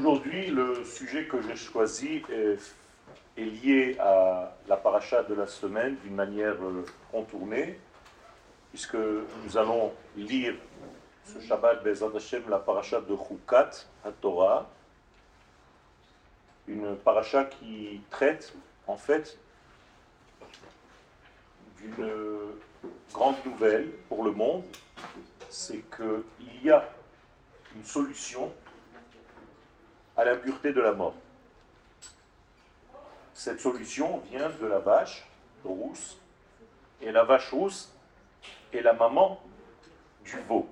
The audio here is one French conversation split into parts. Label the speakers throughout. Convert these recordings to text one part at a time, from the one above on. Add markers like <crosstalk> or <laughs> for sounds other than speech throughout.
Speaker 1: Aujourd'hui, le sujet que j'ai choisi est, lié à la paracha de la semaine d'une manière euh, contournée, puisque nous allons lire ce Shabbat Bezat Hashem, la paracha de Chukat, à Torah, une paracha qui traite en fait d'une grande nouvelle pour le monde, c'est qu'il y a une solution à la pureté de la mort. Cette solution vient de la vache rousse, et la vache rousse est la maman du veau.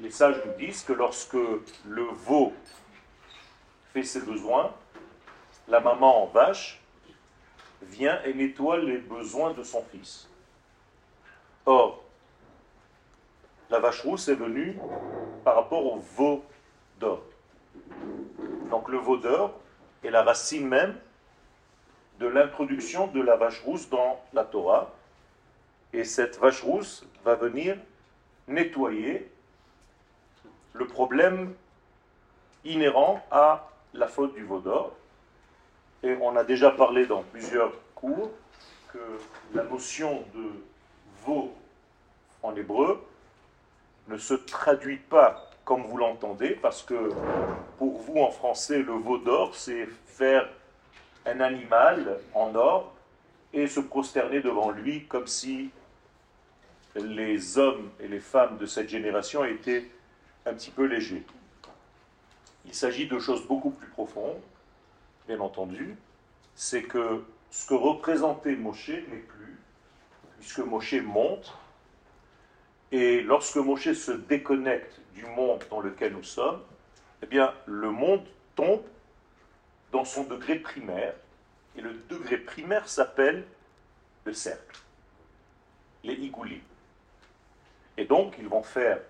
Speaker 1: Les sages nous disent que lorsque le veau fait ses besoins, la maman en vache vient et nettoie les besoins de son fils. Or, la vache rousse est venue par rapport au veau d'or. Donc le veau d'or est la racine même de l'introduction de la vache rousse dans la Torah. Et cette vache rousse va venir nettoyer le problème inhérent à la faute du veau d'or. Et on a déjà parlé dans plusieurs cours que la notion de veau en hébreu ne se traduit pas comme vous l'entendez, parce que pour vous en français, le veau d'or, c'est faire un animal en or et se prosterner devant lui comme si les hommes et les femmes de cette génération étaient un petit peu légers. Il s'agit de choses beaucoup plus profondes, bien entendu. C'est que ce que représentait Moshe n'est plus, puisque Moshe monte, et lorsque Moshe se déconnecte du monde dans lequel nous sommes, eh bien, le monde tombe dans son degré primaire. Et le degré primaire s'appelle le cercle, les igoulis. Et donc, ils vont faire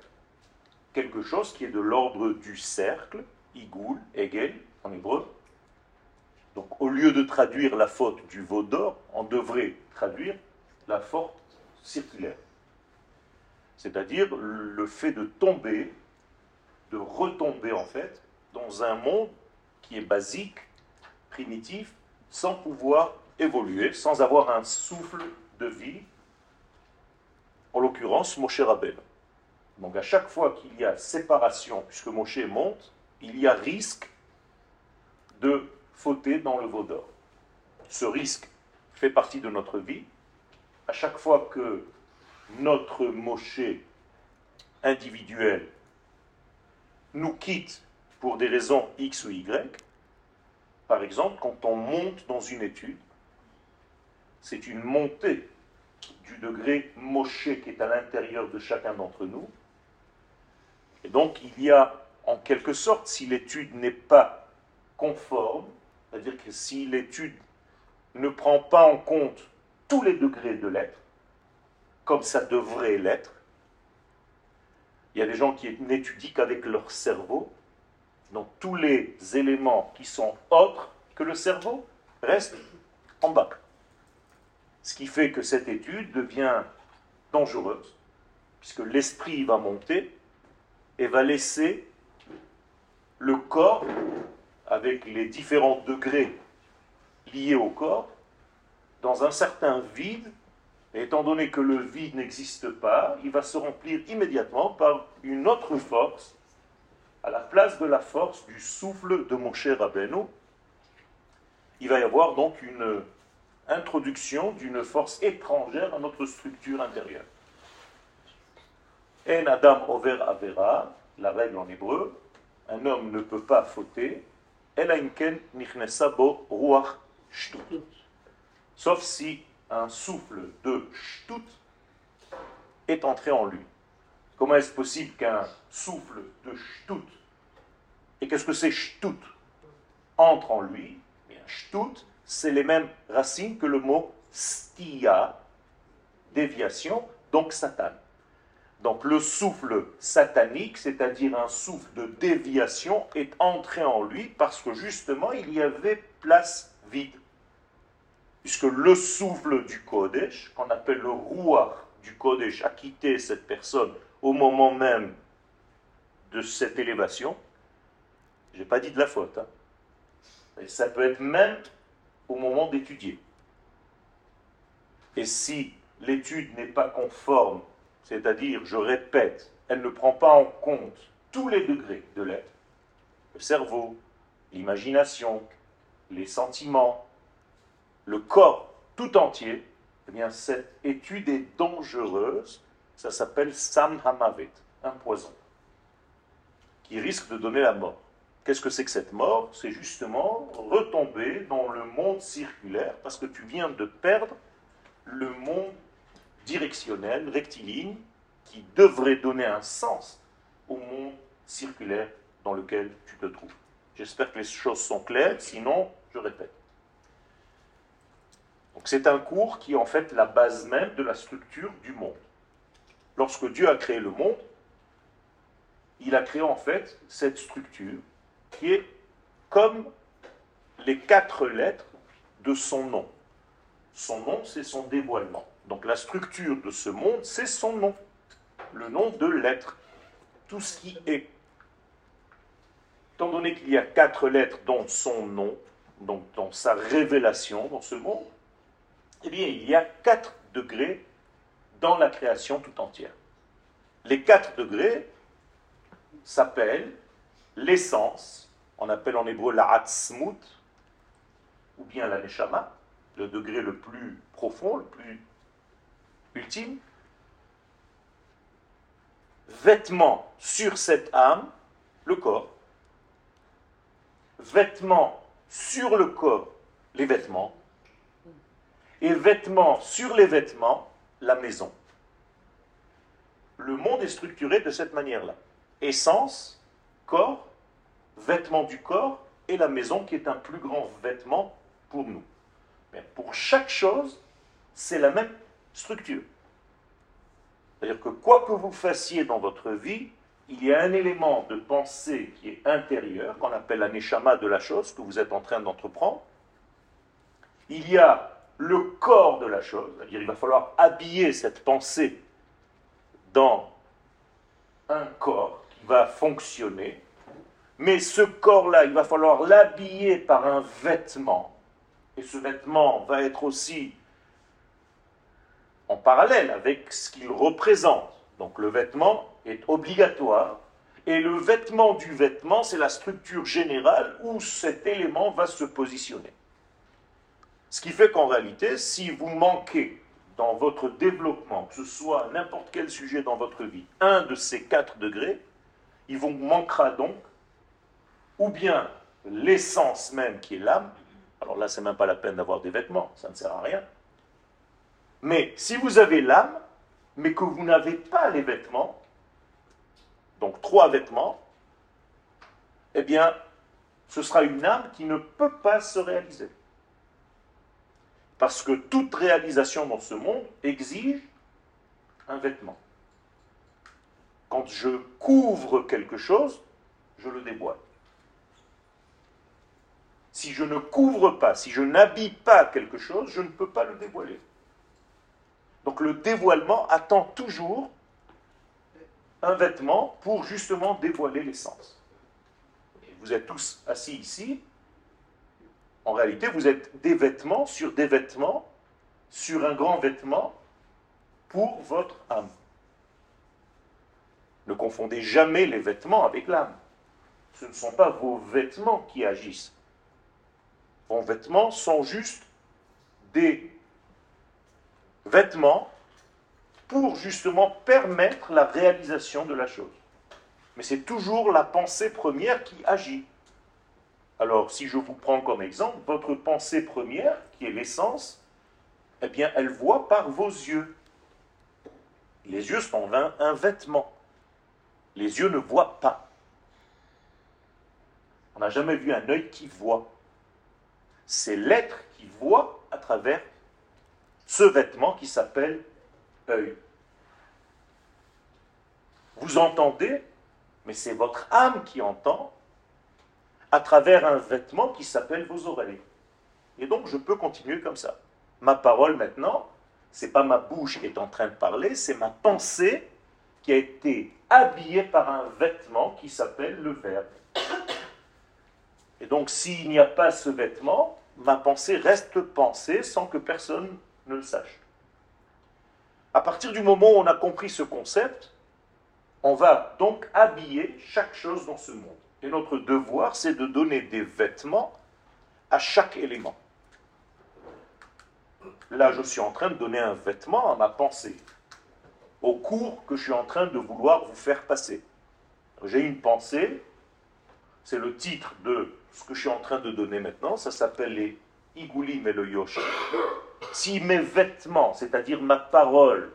Speaker 1: quelque chose qui est de l'ordre du cercle, igoul, egel, en hébreu. Donc, au lieu de traduire la faute du veau d'or, on devrait traduire la faute circulaire c'est-à-dire le fait de tomber, de retomber en fait, dans un monde qui est basique, primitif, sans pouvoir évoluer, sans avoir un souffle de vie, en l'occurrence Moshe Rabel. Donc à chaque fois qu'il y a séparation, puisque Moshe monte, il y a risque de fauter dans le veau d'or. Ce risque fait partie de notre vie. À chaque fois que notre Moshe individuel nous quitte pour des raisons X ou Y, par exemple, quand on monte dans une étude, c'est une montée du degré Moshe qui est à l'intérieur de chacun d'entre nous. Et donc, il y a, en quelque sorte, si l'étude n'est pas conforme, c'est-à-dire que si l'étude ne prend pas en compte tous les degrés de l'être, comme ça devrait l'être. Il y a des gens qui n'étudient qu'avec leur cerveau. Donc tous les éléments qui sont autres que le cerveau restent en bas. Ce qui fait que cette étude devient dangereuse, puisque l'esprit va monter et va laisser le corps, avec les différents degrés liés au corps, dans un certain vide et étant donné que le vide n'existe pas, il va se remplir immédiatement par une autre force, à la place de la force du souffle de mon cher Rabbeinu. Il va y avoir donc une introduction d'une force étrangère à notre structure intérieure. En Adam over Avera, la règle en hébreu, un homme ne peut pas fauter, sauf si un souffle de shtut est entré en lui. Comment est-ce possible qu'un souffle de shtut, et qu'est-ce que c'est shtut, entre en lui? Et un shtut, c'est les mêmes racines que le mot stia, déviation, donc Satan. Donc le souffle satanique, c'est-à-dire un souffle de déviation, est entré en lui parce que justement il y avait place vide puisque le souffle du Kodesh, qu'on appelle le roi du Kodesh, a quitté cette personne au moment même de cette élévation, je n'ai pas dit de la faute, hein. ça peut être même au moment d'étudier. Et si l'étude n'est pas conforme, c'est-à-dire, je répète, elle ne prend pas en compte tous les degrés de l'être, le cerveau, l'imagination, les sentiments, le corps tout entier, eh bien cette étude est dangereuse. Ça s'appelle Samhamavet, un poison, qui risque de donner la mort. Qu'est-ce que c'est que cette mort? C'est justement retomber dans le monde circulaire, parce que tu viens de perdre le monde directionnel, rectiligne, qui devrait donner un sens au monde circulaire dans lequel tu te trouves. J'espère que les choses sont claires, sinon, je répète. C'est un cours qui est en fait la base même de la structure du monde. Lorsque Dieu a créé le monde, il a créé en fait cette structure qui est comme les quatre lettres de son nom. Son nom, c'est son dévoilement. Donc la structure de ce monde, c'est son nom. Le nom de l'être. Tout ce qui est. Étant donné qu'il y a quatre lettres dans son nom, donc dans sa révélation dans ce monde, eh bien, il y a quatre degrés dans la création tout entière. Les quatre degrés s'appellent l'essence, on appelle en hébreu la hatzmut, ou bien la neshama, le degré le plus profond, le plus ultime. Vêtement sur cette âme, le corps. Vêtement sur le corps, les vêtements et vêtements sur les vêtements, la maison. Le monde est structuré de cette manière-là. Essence, corps, vêtements du corps et la maison qui est un plus grand vêtement pour nous. Mais pour chaque chose, c'est la même structure. C'est-à-dire que quoi que vous fassiez dans votre vie, il y a un élément de pensée qui est intérieur, qu'on appelle la neshama de la chose que vous êtes en train d'entreprendre. Il y a le corps de la chose, c'est-à-dire il va falloir habiller cette pensée dans un corps qui va fonctionner, mais ce corps-là, il va falloir l'habiller par un vêtement, et ce vêtement va être aussi en parallèle avec ce qu'il représente. Donc le vêtement est obligatoire, et le vêtement du vêtement, c'est la structure générale où cet élément va se positionner. Ce qui fait qu'en réalité, si vous manquez dans votre développement, que ce soit n'importe quel sujet dans votre vie, un de ces quatre degrés, il vous manquera donc ou bien l'essence même qui est l'âme, alors là c'est même pas la peine d'avoir des vêtements, ça ne sert à rien. Mais si vous avez l'âme, mais que vous n'avez pas les vêtements, donc trois vêtements, eh bien, ce sera une âme qui ne peut pas se réaliser. Parce que toute réalisation dans ce monde exige un vêtement. Quand je couvre quelque chose, je le dévoile. Si je ne couvre pas, si je n'habille pas quelque chose, je ne peux pas le dévoiler. Donc le dévoilement attend toujours un vêtement pour justement dévoiler l'essence. Vous êtes tous assis ici, en réalité, vous êtes des vêtements sur des vêtements, sur un grand vêtement pour votre âme. Ne confondez jamais les vêtements avec l'âme. Ce ne sont pas vos vêtements qui agissent. Vos vêtements sont juste des vêtements pour justement permettre la réalisation de la chose. Mais c'est toujours la pensée première qui agit. Alors, si je vous prends comme exemple, votre pensée première, qui est l'essence, eh bien, elle voit par vos yeux. Les yeux sont un, un vêtement. Les yeux ne voient pas. On n'a jamais vu un œil qui voit. C'est l'être qui voit à travers ce vêtement qui s'appelle œil. Vous entendez, mais c'est votre âme qui entend à travers un vêtement qui s'appelle vos oreilles. Et donc je peux continuer comme ça. Ma parole maintenant, c'est pas ma bouche qui est en train de parler, c'est ma pensée qui a été habillé par un vêtement qui s'appelle le verbe. Et donc s'il n'y a pas ce vêtement, ma pensée reste pensée sans que personne ne le sache. À partir du moment où on a compris ce concept, on va donc habiller chaque chose dans ce monde. Et notre devoir, c'est de donner des vêtements à chaque élément. Là, je suis en train de donner un vêtement à ma pensée, au cours que je suis en train de vouloir vous faire passer. J'ai une pensée, c'est le titre de ce que je suis en train de donner maintenant, ça s'appelle les Igulim et le Yosh. Si mes vêtements, c'est-à-dire ma parole,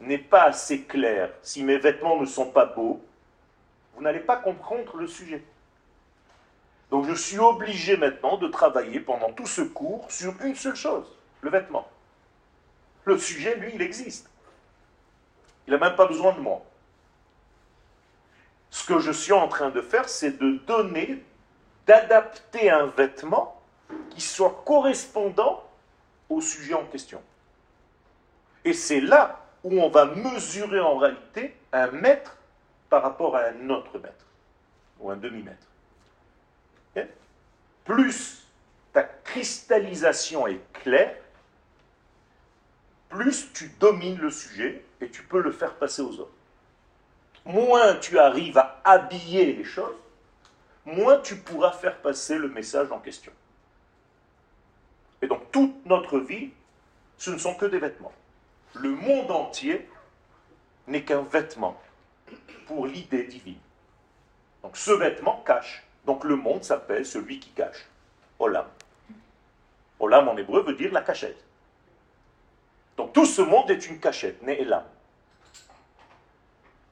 Speaker 1: n'est pas assez claire, si mes vêtements ne sont pas beaux, vous n'allez pas comprendre le sujet. Donc je suis obligé maintenant de travailler pendant tout ce cours sur une seule chose, le vêtement. Le sujet, lui, il existe. Il n'a même pas besoin de moi. Ce que je suis en train de faire, c'est de donner, d'adapter un vêtement qui soit correspondant au sujet en question. Et c'est là où on va mesurer en réalité un mètre par rapport à un autre mètre, ou un demi-mètre. Plus ta cristallisation est claire, plus tu domines le sujet et tu peux le faire passer aux autres. Moins tu arrives à habiller les choses, moins tu pourras faire passer le message en question. Et donc toute notre vie, ce ne sont que des vêtements. Le monde entier n'est qu'un vêtement pour l'idée divine. Donc ce vêtement cache. Donc le monde s'appelle celui qui cache. Olam. Olam en hébreu veut dire la cachette. Donc tout ce monde est une cachette, Ne'elam.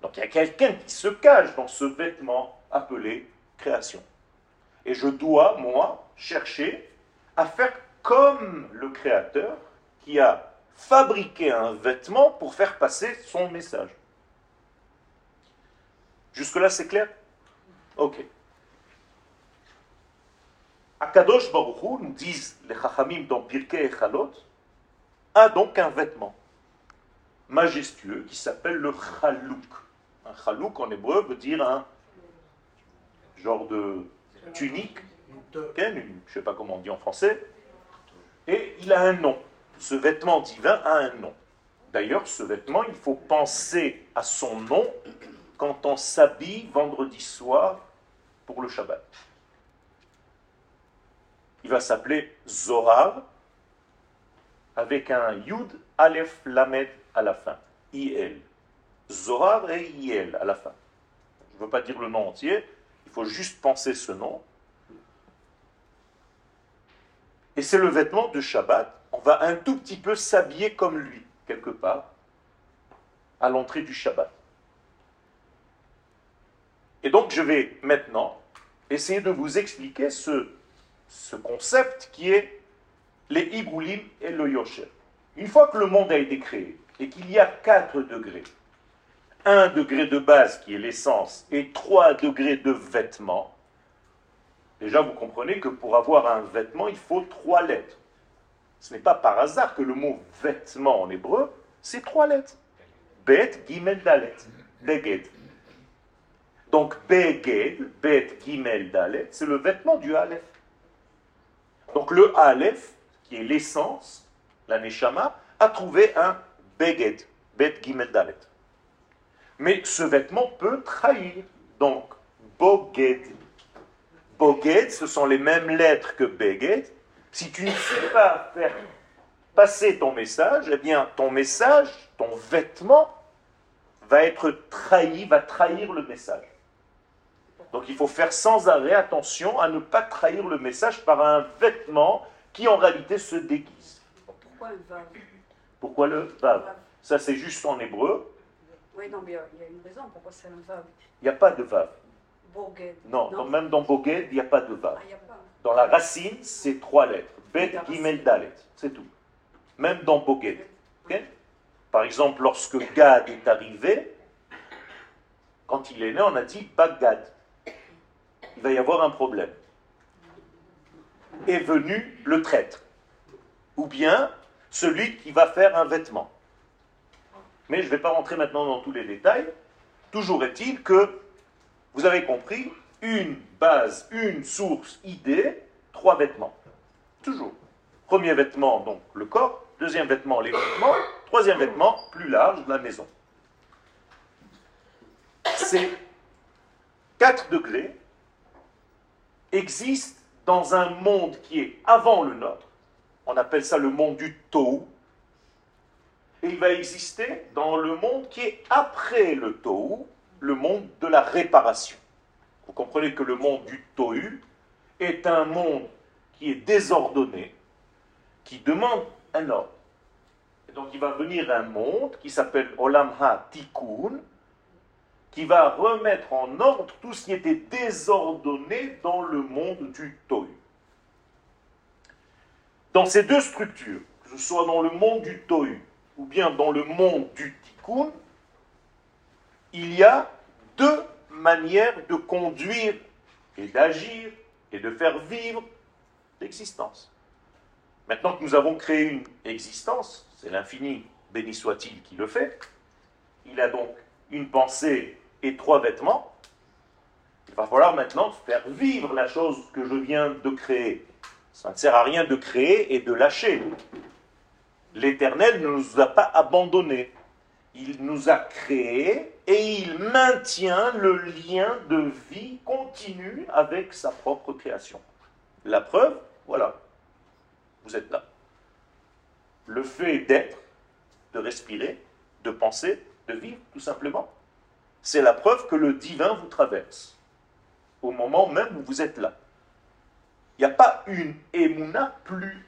Speaker 1: Donc il y a quelqu'un qui se cache dans ce vêtement appelé création. Et je dois, moi, chercher à faire comme le créateur qui a fabriqué un vêtement pour faire passer son message. Jusque-là, c'est clair? Ok. Akadosh Baruchou, nous disent les Chachamim dans Pirkei et Chalot, a donc un vêtement majestueux qui s'appelle le Chalouk. Un Chalouk en hébreu veut dire un genre de tunique, je ne sais pas comment on dit en français, et il a un nom. Ce vêtement divin a un nom. D'ailleurs, ce vêtement, il faut penser à son nom quand on s'habille vendredi soir pour le Shabbat. Il va s'appeler Zohar avec un Yud Aleph Lamed à la fin. IL. Zohar et IL à la fin. Je ne veux pas dire le nom entier, il faut juste penser ce nom. Et c'est le vêtement de Shabbat. On va un tout petit peu s'habiller comme lui, quelque part, à l'entrée du Shabbat. Et donc je vais maintenant essayer de vous expliquer ce, ce concept qui est les Igoulim et le Yosher. Une fois que le monde a été créé et qu'il y a quatre degrés, un degré de base qui est l'essence et trois degrés de vêtements, déjà vous comprenez que pour avoir un vêtement, il faut trois lettres. Ce n'est pas par hasard que le mot vêtement en hébreu, c'est trois lettres. Bet, Gimel, Dalet. Beged. Donc, Beged, Bet, Gimel, Dalet, c'est le vêtement du Aleph. Donc, le Aleph, qui est l'essence, la Neshama, a trouvé un Beged, Bet, Gimel, Dalet. Mais ce vêtement peut trahir. Donc, Boged. Boged, ce sont les mêmes lettres que Beged. Si tu ne sais pas faire passer ton message, eh bien, ton message, ton vêtement, va être trahi, va trahir le message. Donc il faut faire sans arrêt attention à ne pas trahir le message par un vêtement qui en réalité se déguise.
Speaker 2: Pourquoi le vav
Speaker 1: Pourquoi le vav Ça c'est juste en hébreu.
Speaker 2: Oui, non, mais il y a une raison pourquoi c'est un vav.
Speaker 1: Il n'y a pas de vav.
Speaker 2: Boged.
Speaker 1: Non, même dans Boged, il n'y a pas de vav.
Speaker 2: Ah, pas.
Speaker 1: Dans la racine, c'est trois lettres. Bet, Gimel, Dalet. C'est tout. Même dans Boged. Par exemple, lorsque Gad est arrivé, quand il est né, on a dit Bagdad. Il va y avoir un problème. Est venu le traître. Ou bien celui qui va faire un vêtement. Mais je ne vais pas rentrer maintenant dans tous les détails. Toujours est-il que, vous avez compris, une base, une source, idée, trois vêtements. Toujours. Premier vêtement, donc le corps. Deuxième vêtement, les vêtements. Troisième vêtement, plus large, la maison. Ces quatre degrés existent dans un monde qui est avant le nôtre. On appelle ça le monde du Tohu. Et il va exister dans le monde qui est après le Tohu, le monde de la réparation. Vous comprenez que le monde du Tohu est un monde qui est désordonné, qui demande un ordre. Et donc il va venir un monde qui s'appelle Olam Ha-Tikkun, qui va remettre en ordre tout ce qui était désordonné dans le monde du Tohu. Dans ces deux structures, que ce soit dans le monde du Tohu ou bien dans le monde du Tikkun, il y a deux manières de conduire et d'agir et de faire vivre l'existence. Maintenant que nous avons créé une existence, c'est l'infini, béni soit-il, qui le fait, il a donc une pensée et trois vêtements, il va falloir maintenant faire vivre la chose que je viens de créer. Ça ne sert à rien de créer et de lâcher. L'Éternel ne nous a pas abandonnés. Il nous a créés et il maintient le lien de vie continu avec sa propre création. La preuve, voilà, vous êtes là. Le fait d'être, de respirer, de penser, de vivre, tout simplement, c'est la preuve que le divin vous traverse au moment même où vous êtes là. Il n'y a pas une émouna plus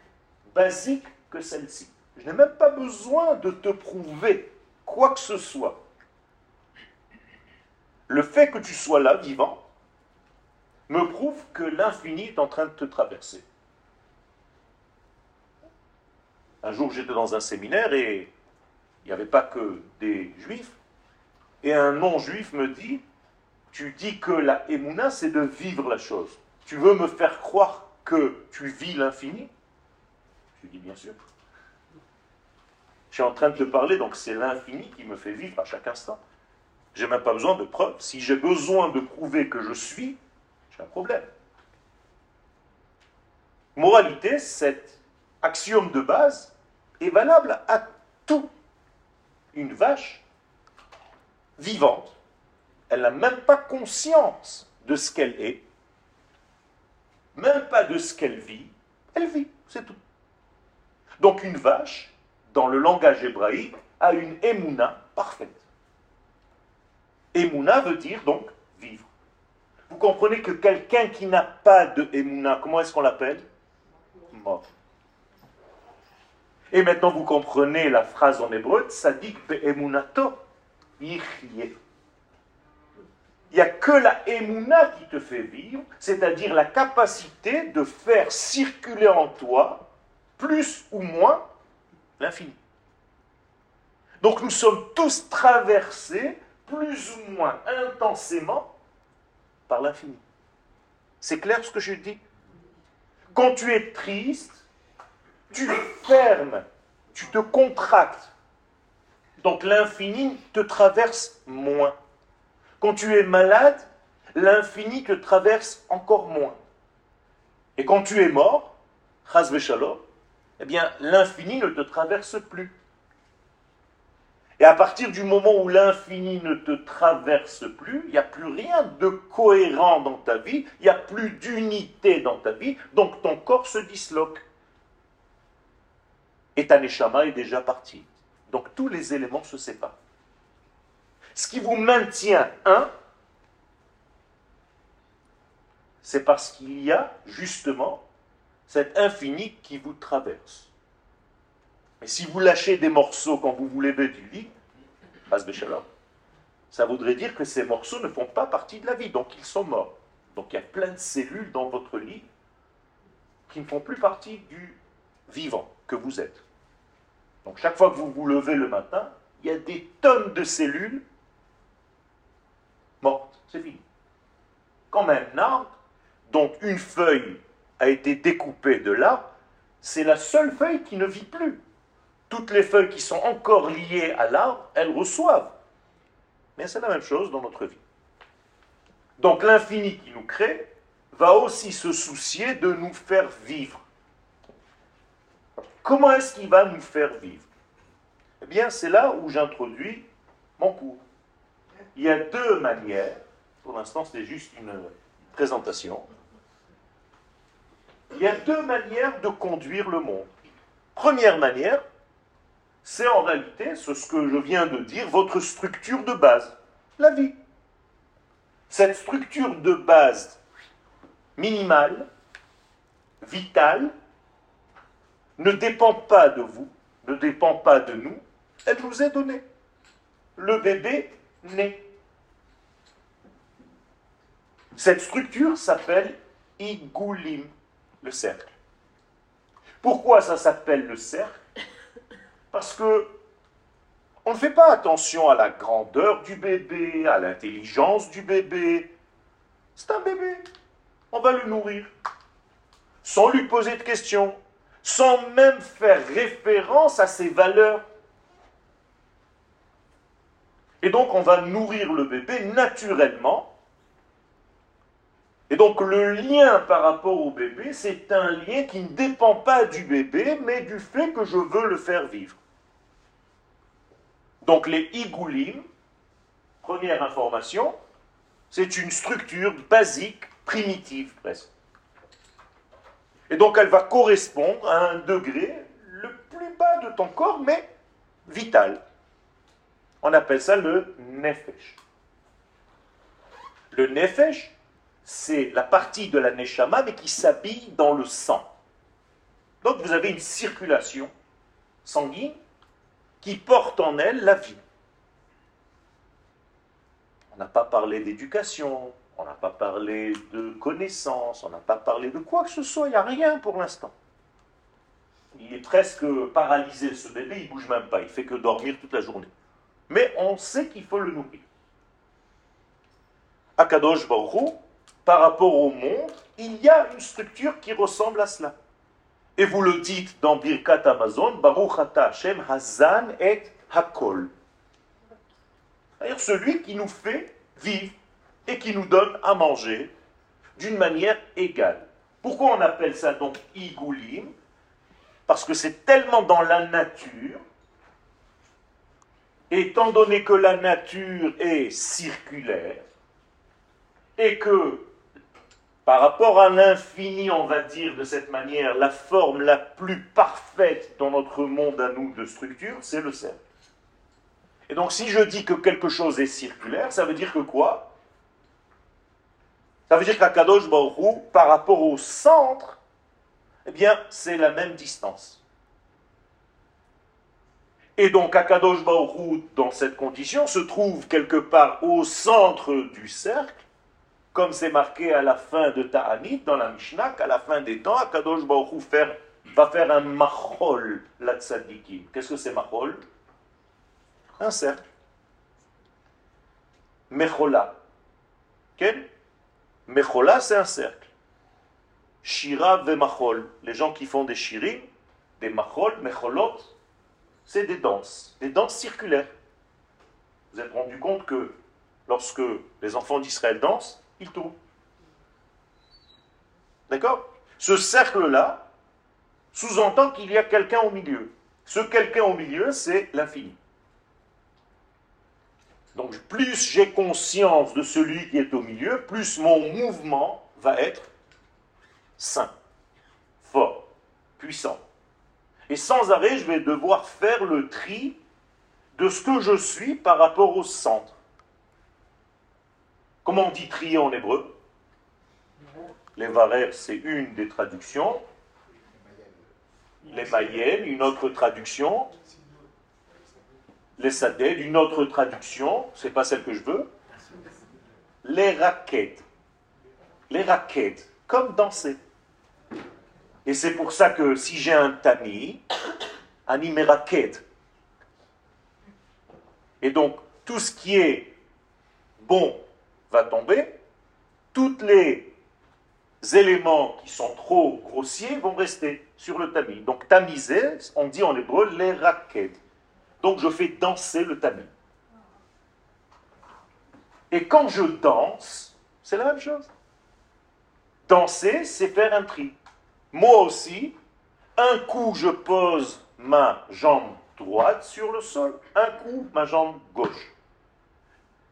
Speaker 1: basique que celle-ci. Je n'ai même pas besoin de te prouver quoi que ce soit. Le fait que tu sois là, vivant, me prouve que l'infini est en train de te traverser. Un jour, j'étais dans un séminaire et il n'y avait pas que des juifs, et un non-juif me dit, tu dis que la émouna, c'est de vivre la chose. Tu veux me faire croire que tu vis l'infini? Je dis bien sûr. Je suis en train de te parler, donc c'est l'infini qui me fait vivre à chaque instant. J'ai même pas besoin de preuves. Si j'ai besoin de prouver que je suis, j'ai un problème. Moralité, cet axiome de base est valable à tout. Une vache vivante. Elle n'a même pas conscience de ce qu'elle est, même pas de ce qu'elle vit. Elle vit, c'est tout. Donc une vache, dans le langage hébraïque, a une émouna parfaite. Émouna veut dire donc vivre. Vous comprenez que quelqu'un qui n'a pas de émouna, comment est-ce qu'on l'appelle? Mort. Et maintenant vous comprenez la phrase en hébreu, dit Il n'y a que la émouna qui te fait vivre, c'est-à-dire la capacité de faire circuler en toi, plus ou moins, l'infini. Donc nous sommes tous traversés, plus ou moins intensément, par l'infini. C'est clair ce que je dis? Quand tu es triste, tu fermes, tu te contractes donc l'infini te traverse moins. Quand tu es malade, l'infini te traverse encore moins. Et quand tu es mort, eh bien l'infini ne te traverse plus. Et à partir du moment où l'infini ne te traverse plus, il n'y a plus rien de cohérent dans ta vie, il n'y a plus d'unité dans ta vie, donc ton corps se disloque. Et ta neshama est déjà partie. Donc tous les éléments se séparent. Ce qui vous maintient un, c'est parce qu'il y a justement cet infini qui vous traverse. Mais si vous lâchez des morceaux quand vous vous levez du lit, ça voudrait dire que ces morceaux ne font pas partie de la vie, donc ils sont morts. Donc il y a plein de cellules dans votre lit qui ne font plus partie du vivant que vous êtes. Donc chaque fois que vous vous levez le matin, il y a des tonnes de cellules mortes. C'est fini. Quand même un arbre dont une feuille a été découpée de là, c'est la seule feuille qui ne vit plus. Toutes les feuilles qui sont encore liées à l'arbre, elles reçoivent. Mais c'est la même chose dans notre vie. Donc l'infini qui nous crée va aussi se soucier de nous faire vivre. Comment est-ce qu'il va nous faire vivre? Eh bien, c'est là où j'introduis mon cours. Il y a deux manières, pour l'instant c'est juste une présentation, il y a deux manières de conduire le monde. Première manière, c'est en réalité ce que je viens de dire, votre structure de base, la vie. Cette structure de base minimale, vitale, ne dépend pas de vous, ne dépend pas de nous, elle vous est donnée. Le bébé naît. Cette structure s'appelle Igoulim, le cercle. Pourquoi ça s'appelle le cercle? Parce que on ne fait pas attention à la grandeur du bébé, à l'intelligence du bébé. C'est un bébé. On va le nourrir. Sans lui poser de questions. Sans même faire référence à ses valeurs. Et donc on va nourrir le bébé naturellement. Et donc le lien par rapport au bébé, c'est un lien qui ne dépend pas du bébé, mais du fait que je veux le faire vivre. Donc les igoulim, première information, c'est une structure basique, primitive presque. Et donc elle va correspondre à un degré le plus bas de ton corps, mais vital. On appelle ça le nefesh. Le nefesh, c'est la partie de la neshama, mais qui s'habille dans le sang. Donc vous avez une circulation sanguine qui porte en elle la vie. On n'a pas parlé d'éducation, on n'a pas parlé de connaissance, on n'a pas parlé de quoi que ce soit, il n'y a rien pour l'instant. Il est presque paralysé, ce bébé, il ne bouge même pas, il fait que dormir toute la journée. Mais on sait qu'il faut le nourrir. Akadosh Baruch par rapport au monde, il y a une structure qui ressemble à cela. Et vous le dites dans Birkat Amazon, Baruch Ata Hashem Hazan et Hakol. C'est-à-dire celui qui nous fait vivre et qui nous donne à manger d'une manière égale. Pourquoi on appelle ça donc Igoulim Parce que c'est tellement dans la nature, étant donné que la nature est circulaire, et que par rapport à l'infini, on va dire de cette manière, la forme la plus parfaite dans notre monde à nous de structure, c'est le cercle. Et donc si je dis que quelque chose est circulaire, ça veut dire que quoi? Ça veut dire qu'Akadosh Baruch par rapport au centre, eh bien, c'est la même distance. Et donc Akadosh Baruch dans cette condition, se trouve quelque part au centre du cercle, comme c'est marqué à la fin de Ta'anit, dans la Mishnah, qu'à la fin des temps, Akadosh Baruch va faire un machol, la tzadikim. Qu'est-ce que c'est machol? Un cercle. Mechola. Quel Mechola, c'est un cercle. Shira ve machol. Les gens qui font des shirim, des machol, mecholot, c'est des danses, des danses circulaires. Vous êtes rendu compte que lorsque les enfants d'Israël dansent, il tourne. D'accord? Ce cercle-là sous-entend qu'il y a quelqu'un au milieu. Ce quelqu'un au milieu, c'est l'infini. Donc plus j'ai conscience de celui qui est au milieu, plus mon mouvement va être sain, fort, puissant. Et sans arrêt, je vais devoir faire le tri de ce que je suis par rapport au centre. Comment on dit trier en hébreu? Les varères, c'est une des traductions. Les maïennes, une autre traduction. Les sadèdes, une autre traduction. C'est pas celle que je veux. Les raquettes. Les raquettes, comme danser. Et c'est pour ça que si j'ai un tamis, anime raquette. Et donc, tout ce qui est bon va tomber, tous les éléments qui sont trop grossiers vont rester sur le tamis. Donc tamiser, on dit en hébreu les raquettes. Donc je fais danser le tamis. Et quand je danse, c'est la même chose. Danser, c'est faire un tri. Moi aussi, un coup, je pose ma jambe droite sur le sol, un coup, ma jambe gauche.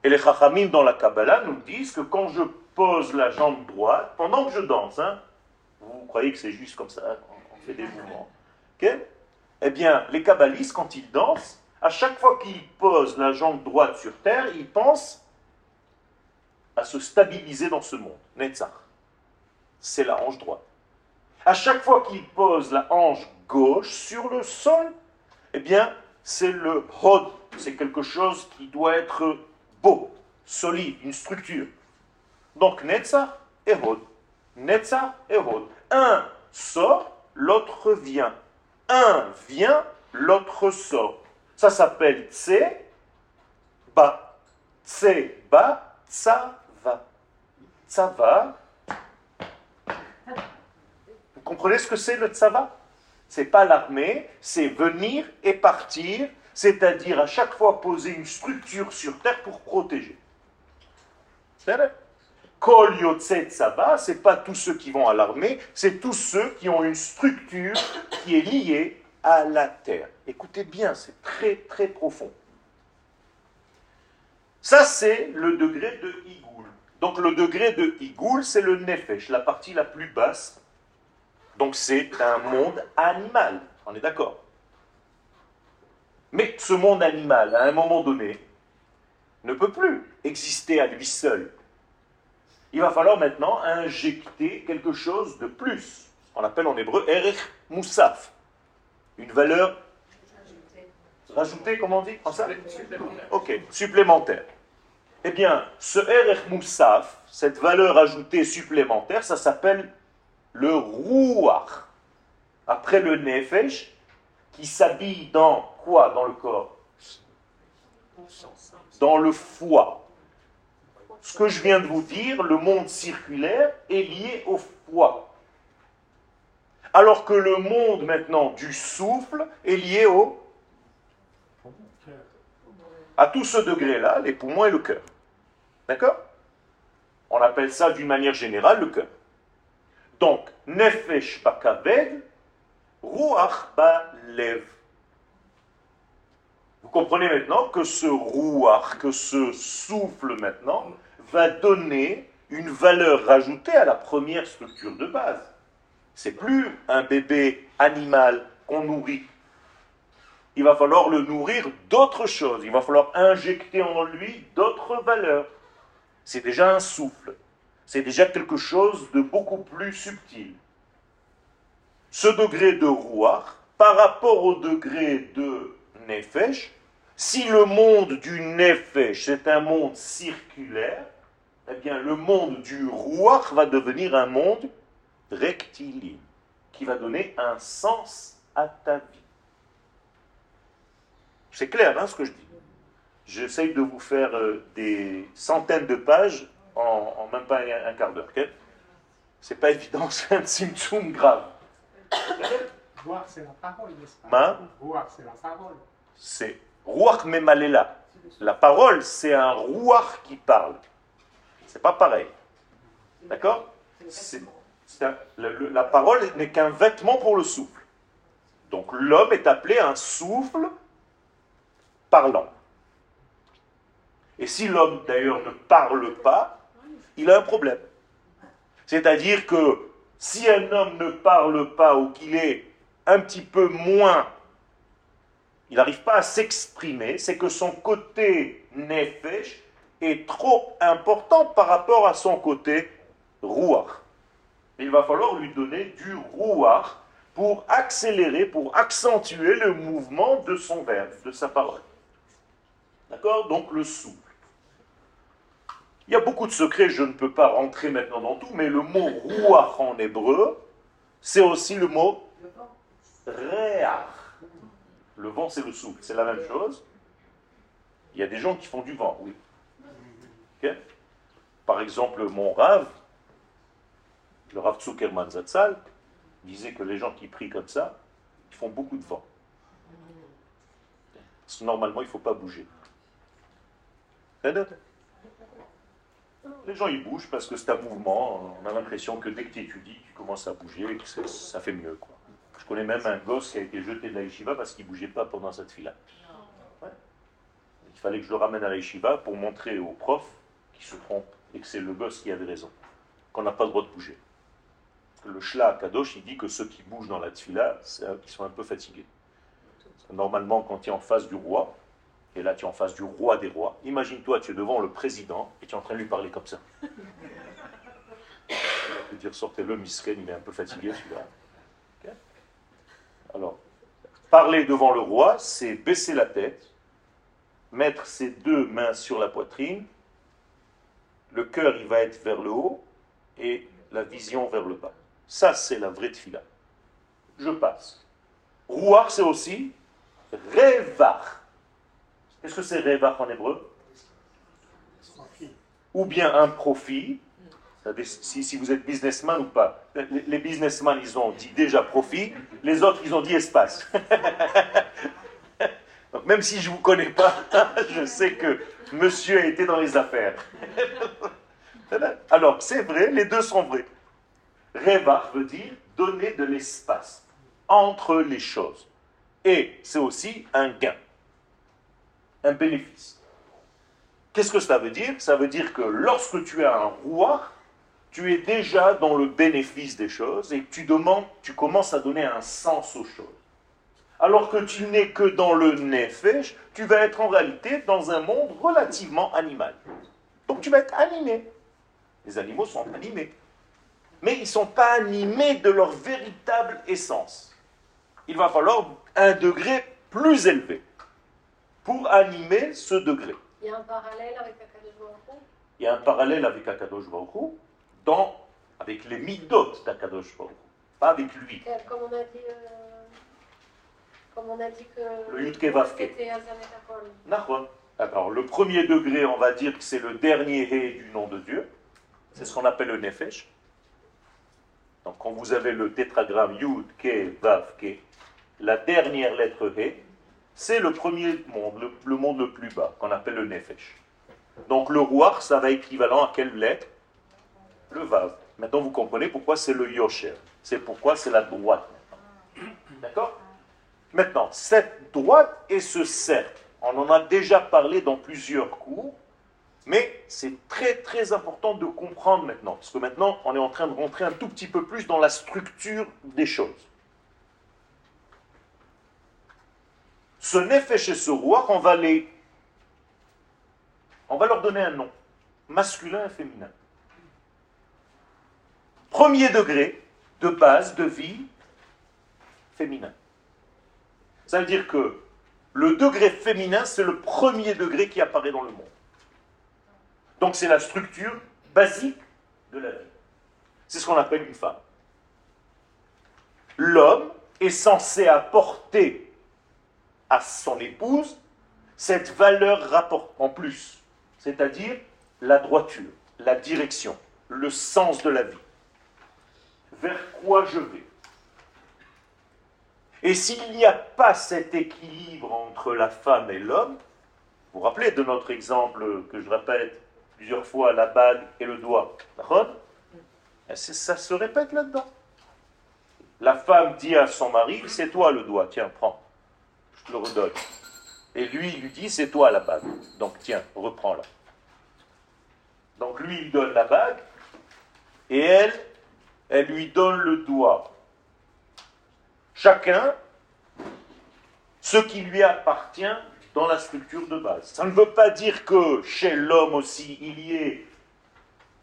Speaker 1: Et les chachamim dans la Kabbalah nous disent que quand je pose la jambe droite, pendant que je danse, hein, vous croyez que c'est juste comme ça, on fait des mouvements, eh bien, les kabbalistes, quand ils dansent, à chaque fois qu'ils posent la jambe droite sur terre, ils pensent à se stabiliser dans ce monde. Netzach. C'est la hanche droite. À chaque fois qu'ils posent la hanche gauche sur le sol, eh bien, c'est le hod. C'est quelque chose qui doit être beau, solide, une structure. Donc, Netzach et hod. Netzach et hod. Un sort, l'autre vient. Un vient, l'autre sort. Ça s'appelle tse, ba. Tse, ba, va. Va. Vous comprenez ce que c'est le tsava C'est pas l'armée, c'est venir et partir, c'est-à-dire à chaque fois poser une structure sur terre pour protéger. C'est Kol Yotze Tsaba, ce n'est pas tous ceux qui vont à l'armée, c'est tous ceux qui ont une structure qui est liée à la terre. Écoutez bien, c'est très très profond. Ça, c'est le degré de Igoul. Donc le degré de Igoul, c'est le Nefesh, la partie la plus basse. Donc c'est un monde animal, on est d'accord? Mais ce monde animal, à un moment donné, ne peut plus exister à lui seul il va falloir maintenant injecter quelque chose de plus. On appelle en hébreu erech moussaf. Une valeur rajoutée, comment on dit en ça Ok, supplémentaire. Eh bien, ce erech moussaf, cette valeur ajoutée supplémentaire, ça s'appelle le rouach. Après le nefesh, qui s'habille dans quoi dans le corps? Dans le foie ce que je viens de vous dire, le monde circulaire est lié au foie. Alors que le monde maintenant du souffle est lié au... À tout ce degré-là, les poumons et le cœur. D'accord? On appelle ça d'une manière générale le cœur. Donc, nefesh bakaved, ruach lev. Vous comprenez maintenant que ce ruach, que ce souffle maintenant, va donner une valeur rajoutée à la première structure de base. C'est plus un bébé animal qu'on nourrit. Il va falloir le nourrir d'autres choses. Il va falloir injecter en lui d'autres valeurs. C'est déjà un souffle. C'est déjà quelque chose de beaucoup plus subtil. Ce degré de rouar, par rapport au degré de nefesh, si le monde du nefesh c'est un monde circulaire, eh bien, le monde du roi va devenir un monde rectiligne, qui va donner un sens à ta vie. C'est clair, hein, ce que je dis. J'essaye de vous faire euh, des centaines de pages en, même pas un, quart d'heure. Ce c'est pas évident, <laughs> c'est un symptôme grave.
Speaker 3: Voir, c'est la parole, n'est-ce
Speaker 1: pas?
Speaker 3: C'est la parole.
Speaker 1: C'est Ruach Memalela. La parole, c'est un Ruach qui parle. C'est pas pareil. D'accord La parole n'est qu'un vêtement pour le souffle. Donc l'homme est appelé un souffle parlant. Et si l'homme d'ailleurs ne parle pas, il a un problème. C'est-à-dire que si un homme ne parle pas ou qu'il est un petit peu moins, il n'arrive pas à s'exprimer, c'est que son côté nefesh est trop important par rapport à son côté rouach. Il va falloir lui donner du rouach pour accélérer, pour accentuer le mouvement de son verbe, de sa parole. D'accord? Donc le souffle. Il y a beaucoup de secrets, je ne peux pas rentrer maintenant dans tout, mais le mot rouach en hébreu, c'est aussi le mot réach. Le vent, c'est le souffle, c'est la même chose. Il y a des gens qui font du vent, oui. Par exemple, mon Rav, le Rav Zuckerman Zatzal, disait que les gens qui prient comme ça, ils font beaucoup de vent. Parce que normalement, il ne faut pas bouger. Les gens ils bougent parce que c'est un mouvement. On a l'impression que dès que tu étudies, tu commences à bouger et que ça fait mieux. Je connais même un gosse qui a été jeté de la yeshiva parce qu'il ne bougeait pas pendant cette fila. Il fallait que je le ramène à la yeshiva pour montrer aux profs qui se trompent et que c'est le gosse qui avait raison, qu'on n'a pas le droit de bouger. Le Shla Kadosh, il dit que ceux qui bougent dans la tfila, ils sont un peu fatigués. Normalement, quand tu es en face du roi, et là tu es en face du roi des rois, imagine-toi, tu es devant le président et tu es en train de lui parler comme ça. Va te dire, sortez-le, Misken, il est un peu fatigué celui-là. Alors, parler devant le roi, c'est baisser la tête, mettre ses deux mains sur la poitrine, le cœur il va être vers le haut et la vision vers le bas. Ça, c'est la vraie tfila. Je passe. Rouar, c'est aussi revar. Qu'est-ce que c'est revar en hébreu? Ou bien un profit. Si, si, vous êtes businessman ou pas. Les businessmen, ils ont dit déjà profit. Les autres, ils ont dit espace. <laughs> Donc même si je ne vous connais pas, <laughs> je sais que monsieur a été dans les affaires. Alors, c'est vrai, les deux sont vrais. Reva veut dire donner de l'espace entre les choses. Et c'est aussi un gain, un bénéfice. Qu'est-ce que ça veut dire? Ça veut dire que lorsque tu es un roi, tu es déjà dans le bénéfice des choses et tu demandes, tu commences à donner un sens aux choses. Alors que tu n'es que dans le nefesh, tu vas être en réalité dans un monde relativement animal. Donc tu vas être animé. Les animaux sont animés. Mais ils ne sont pas animés de leur véritable essence. Il va falloir un degré plus élevé pour animer ce degré.
Speaker 4: Il y a un parallèle avec Akadosh Baruch
Speaker 1: Il y a un parallèle avec Akadosh Baruch dans, avec les midot d'Akadosh Baruch pas avec lui.
Speaker 4: Comme on a dit, euh, comme on a dit que
Speaker 1: le Alors, premier degré, on va dire que c'est le dernier He du nom de Dieu. C'est ce qu'on appelle le Nefesh. Donc, quand vous avez le tétragramme Yud, Ke, Vav, Ke, la dernière lettre He, c'est le premier monde, le, monde le plus bas, qu'on appelle le Nefesh. Donc, le roi, ça va équivalent à quelle lettre? Le Vav. Maintenant, vous comprenez pourquoi c'est le Yosher. C'est pourquoi c'est la droite. D'accord? Maintenant, cette droite et ce cercle, on en a déjà parlé dans plusieurs cours, mais c'est très très important de comprendre maintenant, parce que maintenant on est en train de rentrer un tout petit peu plus dans la structure des choses. Ce nefesh et ce roi, on va les... On va leur donner un nom, masculin et féminin. Premier degré de base de vie féminin. Ça veut dire que le degré féminin, c'est le premier degré qui apparaît dans le monde. Donc c'est la structure basique de la vie. C'est ce qu'on appelle une femme. L'homme est censé apporter à son épouse cette valeur rapport en plus, c'est-à-dire la droiture, la direction, le sens de la vie. Vers quoi je vais? Et s'il n'y a pas cet équilibre entre la femme et l'homme, vous vous rappelez de notre exemple que je répète plusieurs fois la bague et le doigt. D'accord Ça se répète là-dedans. La femme dit à son mari, c'est toi le doigt, tiens, prends, je te le redonne. Et lui, il lui dit, c'est toi la bague. Donc tiens, reprends-la. Donc lui, il donne la bague, et elle, elle lui donne le doigt. Chacun, ce qui lui appartient dans la structure de base. Ça ne veut pas dire que chez l'homme aussi, il y ait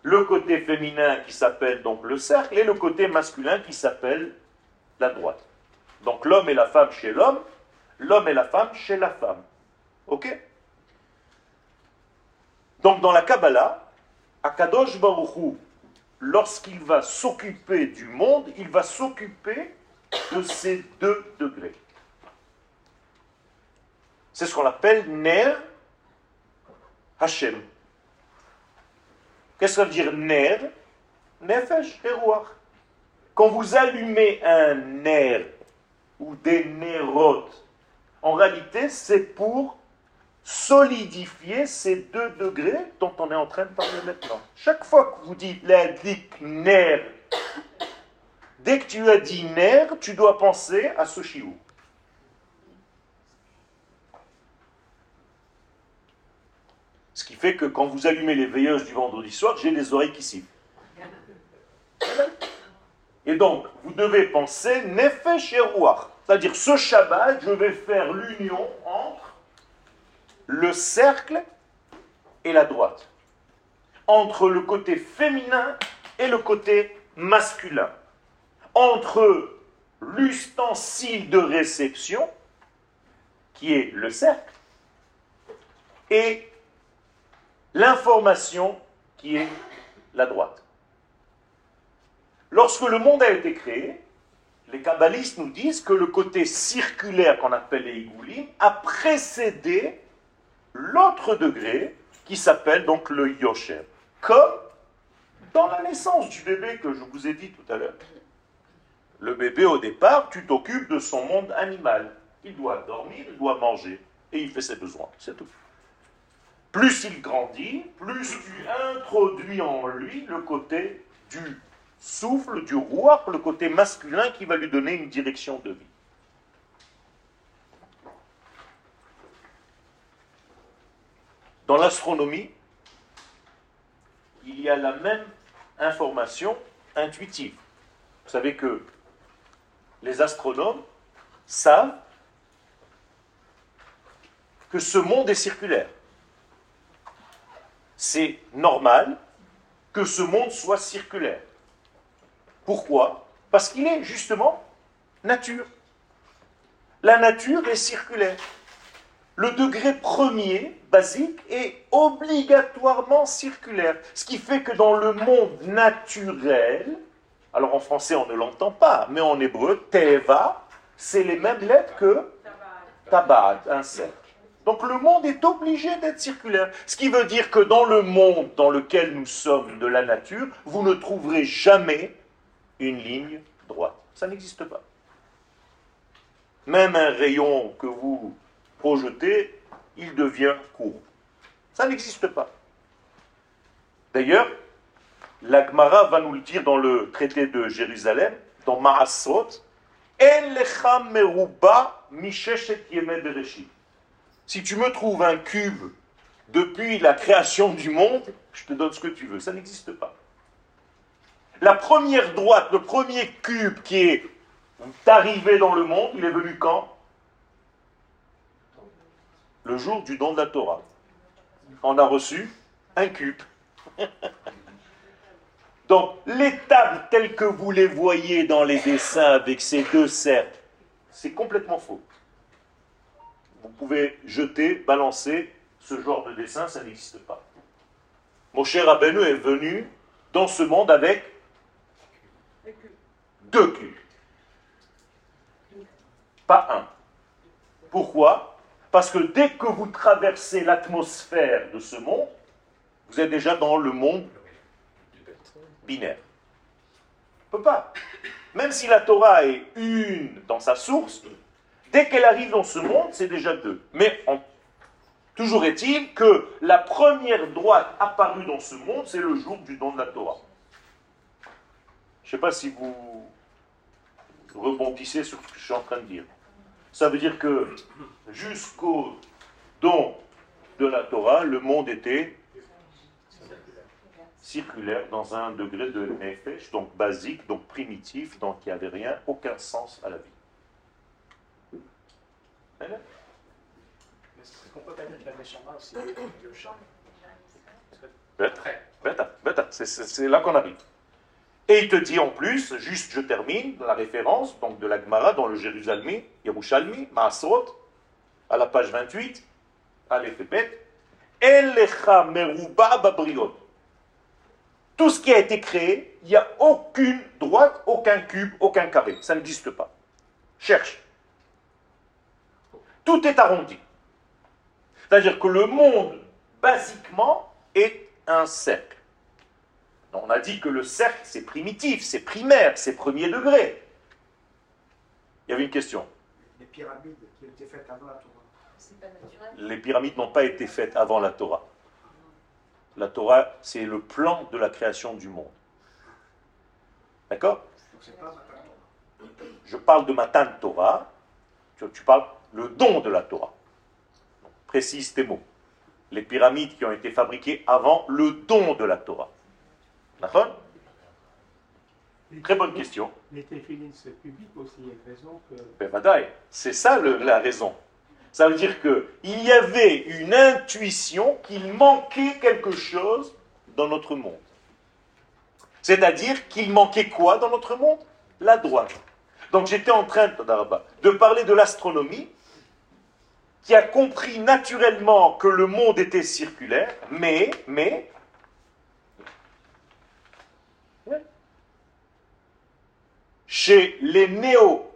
Speaker 1: le côté féminin qui s'appelle donc le cercle et le côté masculin qui s'appelle la droite. Donc l'homme et la femme chez l'homme, l'homme et la femme chez la femme. Ok? Donc dans la Kabbalah, Akadosh Baruchou, lorsqu'il va s'occuper du monde, il va s'occuper de ces deux degrés. C'est ce qu'on appelle Ner Hashem. Qu'est-ce que ça veut dire Ner? Nefesh et Quand vous allumez un ner ou des nérotes, en réalité, c'est pour solidifier ces deux degrés dont on est en train de parler maintenant. Chaque fois que vous dites la ner, dès que tu as dit ner, tu dois penser à ce chiou. Ce qui fait que quand vous allumez les veilleuses du vendredi soir, j'ai les oreilles qui sifflent. Et donc, vous devez penser nefesh et C'est-à-dire, ce Shabbat, je vais faire l'union entre le cercle et la droite. Entre le côté féminin et le côté masculin. Entre l'ustensile de réception, qui est le cercle, et l'information, qui est la droite. Lorsque le monde a été créé, les kabbalistes nous disent que le côté circulaire qu'on appelle les igoulim a précédé l'autre degré qui s'appelle donc le yoshem. Comme dans la naissance du bébé que je vous ai dit tout à l'heure. Le bébé, au départ, tu t'occupes de son monde animal. Il doit dormir, il doit manger, et il fait ses besoins. C'est tout. Plus il grandit, plus tu introduis en lui le côté du souffle, du roi, le côté masculin qui va lui donner une direction de vie. Dans l'astronomie, il y a la même information intuitive. Vous savez que les astronomes savent que ce monde est circulaire. C'est normal que ce monde soit circulaire. Pourquoi? Parce qu'il est justement nature. La nature est circulaire le degré premier, basique, est obligatoirement circulaire. Ce qui fait que dans le monde naturel, alors en français on ne l'entend pas, mais en hébreu, teva, c'est les mêmes lettres que tabad, un cercle. Donc le monde est obligé d'être circulaire. Ce qui veut dire que dans le monde dans lequel nous sommes de la nature, vous ne trouverez jamais une ligne droite. Ça n'existe pas. Même un rayon que vous projeté, il devient court. Ça n'existe pas. D'ailleurs, l'Agmara va nous le dire dans le traité de Jérusalem, dans Maasot, si tu me trouves un cube depuis la création du monde, je te donne ce que tu veux. Ça n'existe pas. La première droite, le premier cube qui est arrivé dans le monde, il est venu quand? Le jour du don de la Torah. On a reçu un cube. <laughs> Donc, les tables que vous les voyez dans les dessins avec ces deux cercles, c'est complètement faux. Vous pouvez jeter, balancer ce genre de dessin, ça n'existe pas. Mon cher Rabbeinu est venu dans ce monde avec deux cubes. Pas un. Pourquoi? Parce que dès que vous traversez l'atmosphère de ce monde, vous êtes déjà dans le monde binaire. On ne peut pas. Même si la Torah est une dans sa source, dès qu'elle arrive dans ce monde, c'est déjà deux. Mais toujours est-il que la première droite apparue dans ce monde, c'est le jour du don de la Torah. Je ne sais pas si vous rebondissez sur ce que je suis en train de dire. Ça veut dire que jusqu'au don de la Torah, le monde était circulaire dans un degré de nefesh, donc basique, donc primitif, donc il n'y avait rien, aucun sens à la vie. Est-ce qu'on peut connaître la aussi C'est là qu'on arrive. Et il te dit en plus, juste je termine, la référence donc de la Gemara dans le Jérusalem, Yerushalmi, Maasrot, à la page 28, à l'Efépet, Elecha Meruba Babriot. Tout ce qui a été créé, il n'y a aucune droite, aucun cube, aucun carré. Ça n'existe pas. Cherche. Tout est arrondi. C'est-à-dire que le monde, basiquement, est un cercle. On a dit que le cercle, c'est primitif, c'est primaire, c'est premier degré. Il y avait une question.
Speaker 3: Les pyramides qui ont été faites avant la Torah.
Speaker 4: C'est pas naturel.
Speaker 1: Les pyramides n'ont pas été faites avant la Torah. La Torah, c'est le plan de la création du monde. D'accord? Je parle de Matan Torah. Tu, tu parles le don de la Torah. Donc, précise tes mots. Les pyramides qui ont été fabriquées avant le don de la Torah. D'accord? Très bonne question.
Speaker 3: Les téphilines, c'est public aussi, il y a raison que.
Speaker 1: Ben, c'est ça le- la raison. Ça veut dire qu'il y avait une intuition qu'il manquait quelque chose dans notre monde. C'est-à-dire qu'il manquait quoi dans notre monde? La droite. Donc j'étais en train de parler de l'astronomie qui a compris naturellement que le monde était circulaire, mais, mais, chez les néo